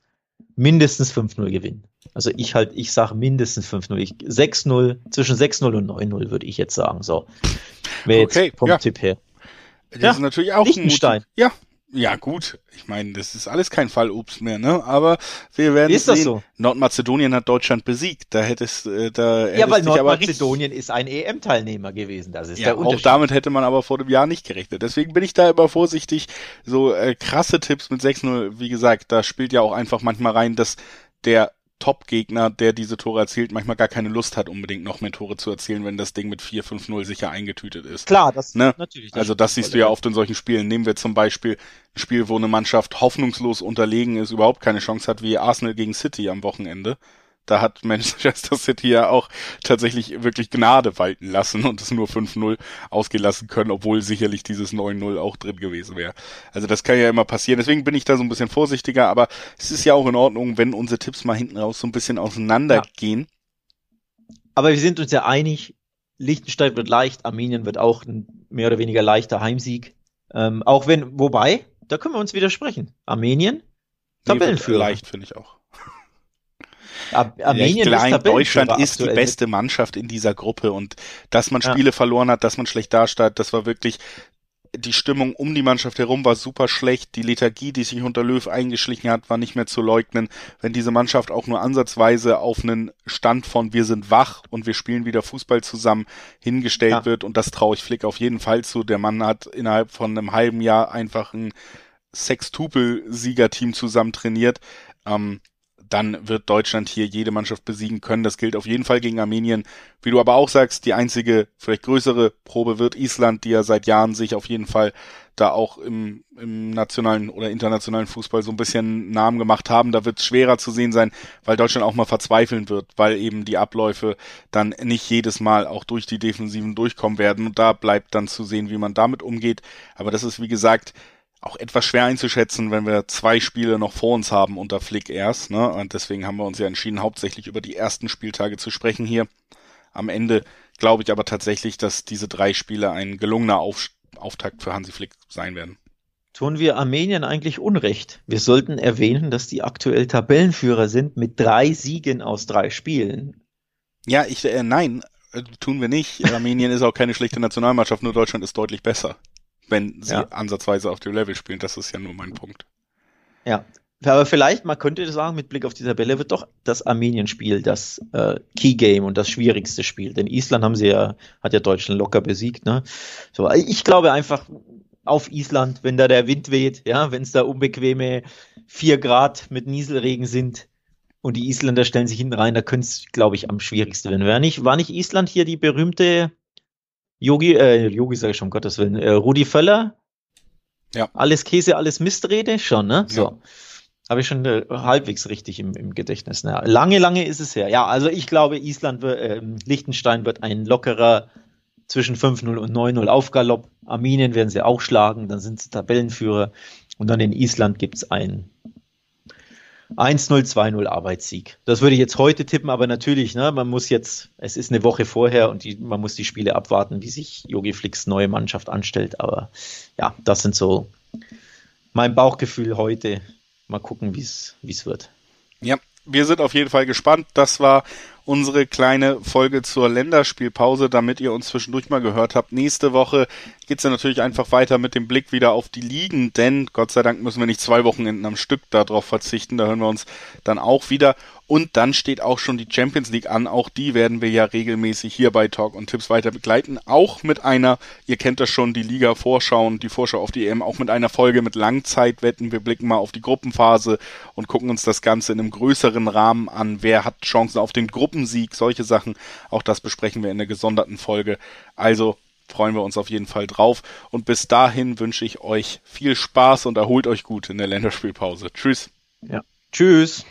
mindestens 5-0 gewinnen. Also ich halt, ich sage mindestens 5-0. 6-0, zwischen 6-0 und 9-0 würde ich jetzt sagen. So. Wäre jetzt okay, vom ja. Tipp her. Das ja, ist natürlich auch Liechtenstein. Ja, ja, gut. Ich meine, das ist alles kein Fallobst mehr, ne? Aber wir werden ist sehen. Das so? Nordmazedonien hat Deutschland besiegt. Da hättest, äh, da Ja, weil Nordmazedonien ist ein EM-Teilnehmer gewesen. Das ist ja, der Unterschied. Auch damit hätte man aber vor dem Jahr nicht gerechnet. Deswegen bin ich da immer vorsichtig. So äh, krasse Tipps mit 6-0, wie gesagt, da spielt ja auch einfach manchmal rein, dass der Top-Gegner, der diese Tore erzielt, manchmal gar keine Lust hat, unbedingt noch mehr Tore zu erzielen, wenn das Ding mit 4-5-0 sicher eingetütet ist. Klar, das ne? natürlich. Das also das siehst du ja oft in solchen Spielen. Nehmen wir zum Beispiel ein Spiel, wo eine Mannschaft hoffnungslos unterlegen ist, überhaupt keine Chance hat, wie Arsenal gegen City am Wochenende da hat Manchester City ja auch tatsächlich wirklich Gnade walten lassen und es nur 5-0 ausgelassen können, obwohl sicherlich dieses 9-0 auch drin gewesen wäre. Also das kann ja immer passieren. Deswegen bin ich da so ein bisschen vorsichtiger, aber es ist ja auch in Ordnung, wenn unsere Tipps mal hinten raus so ein bisschen auseinandergehen. Ja. Aber wir sind uns ja einig, Liechtenstein wird leicht, Armenien wird auch ein mehr oder weniger leichter Heimsieg. Ähm, auch wenn, wobei, da können wir uns widersprechen. Armenien, Tabellenführer. Nee, leicht, finde ich auch. Armenien ja, ist Deutschland ist die beste Mannschaft in dieser Gruppe und dass man Spiele ja. verloren hat, dass man schlecht dasteht, das war wirklich die Stimmung um die Mannschaft herum war super schlecht. Die Lethargie, die sich unter Löw eingeschlichen hat, war nicht mehr zu leugnen. Wenn diese Mannschaft auch nur ansatzweise auf einen Stand von wir sind wach und wir spielen wieder Fußball zusammen hingestellt ja. wird, und das traue ich Flick auf jeden Fall zu. Der Mann hat innerhalb von einem halben Jahr einfach ein Sextupel-Siegerteam zusammen trainiert ähm, dann wird Deutschland hier jede Mannschaft besiegen können. Das gilt auf jeden Fall gegen Armenien. Wie du aber auch sagst, die einzige, vielleicht größere Probe wird Island, die ja seit Jahren sich auf jeden Fall da auch im, im nationalen oder internationalen Fußball so ein bisschen Namen gemacht haben. Da wird es schwerer zu sehen sein, weil Deutschland auch mal verzweifeln wird, weil eben die Abläufe dann nicht jedes Mal auch durch die Defensiven durchkommen werden. Und da bleibt dann zu sehen, wie man damit umgeht. Aber das ist, wie gesagt, auch etwas schwer einzuschätzen, wenn wir zwei Spiele noch vor uns haben unter Flick erst. Ne? Und deswegen haben wir uns ja entschieden, hauptsächlich über die ersten Spieltage zu sprechen hier. Am Ende glaube ich aber tatsächlich, dass diese drei Spiele ein gelungener Auf Auftakt für Hansi Flick sein werden. Tun wir Armenien eigentlich Unrecht? Wir sollten erwähnen, dass die aktuell Tabellenführer sind mit drei Siegen aus drei Spielen. Ja, ich äh, nein, äh, tun wir nicht. Armenien ist auch keine schlechte Nationalmannschaft, nur Deutschland ist deutlich besser wenn sie ja. ansatzweise auf dem Level spielen. Das ist ja nur mein Punkt. Ja, aber vielleicht, man könnte sagen, mit Blick auf die Tabelle wird doch das Armenien-Spiel das äh, Key-Game und das schwierigste Spiel. Denn Island haben sie ja, hat ja Deutschland locker besiegt. Ne? So, ich glaube einfach auf Island, wenn da der Wind weht, ja, wenn es da unbequeme vier Grad mit Nieselregen sind und die Isländer stellen sich hinten rein, da könnte es, glaube ich, am schwierigsten werden. War nicht, war nicht Island hier die berühmte Yogi, äh, Yogi sage ich schon, um Gottes Willen, äh, Rudi Völler. Ja. Alles Käse, alles Mistrede, schon, ne? So. Ja. Habe ich schon äh, halbwegs richtig im, im Gedächtnis. Ne? Lange, lange ist es her. Ja, also ich glaube, Island, wird, äh, Liechtenstein wird ein lockerer zwischen 5-0 und 9-0 Aufgalopp. Armenien werden sie auch schlagen, dann sind sie Tabellenführer. Und dann in Island gibt's ein 1-0, 2-0 Arbeitssieg. Das würde ich jetzt heute tippen, aber natürlich, ne, man muss jetzt, es ist eine Woche vorher und die, man muss die Spiele abwarten, wie sich Yogi Flicks neue Mannschaft anstellt. Aber ja, das sind so mein Bauchgefühl heute. Mal gucken, wie es wird. Wir sind auf jeden Fall gespannt. Das war unsere kleine Folge zur Länderspielpause, damit ihr uns zwischendurch mal gehört habt. Nächste Woche geht's dann natürlich einfach weiter mit dem Blick wieder auf die Ligen, denn Gott sei Dank müssen wir nicht zwei Wochenenden am Stück darauf verzichten. Da hören wir uns dann auch wieder. Und dann steht auch schon die Champions League an. Auch die werden wir ja regelmäßig hier bei Talk und Tipps weiter begleiten. Auch mit einer, ihr kennt das schon, die Liga vorschauen, die Vorschau auf die EM, auch mit einer Folge mit Langzeitwetten. Wir blicken mal auf die Gruppenphase und gucken uns das Ganze in einem größeren Rahmen an. Wer hat Chancen auf den Gruppensieg? Solche Sachen. Auch das besprechen wir in der gesonderten Folge. Also freuen wir uns auf jeden Fall drauf. Und bis dahin wünsche ich euch viel Spaß und erholt euch gut in der Länderspielpause. Tschüss. Ja. Tschüss.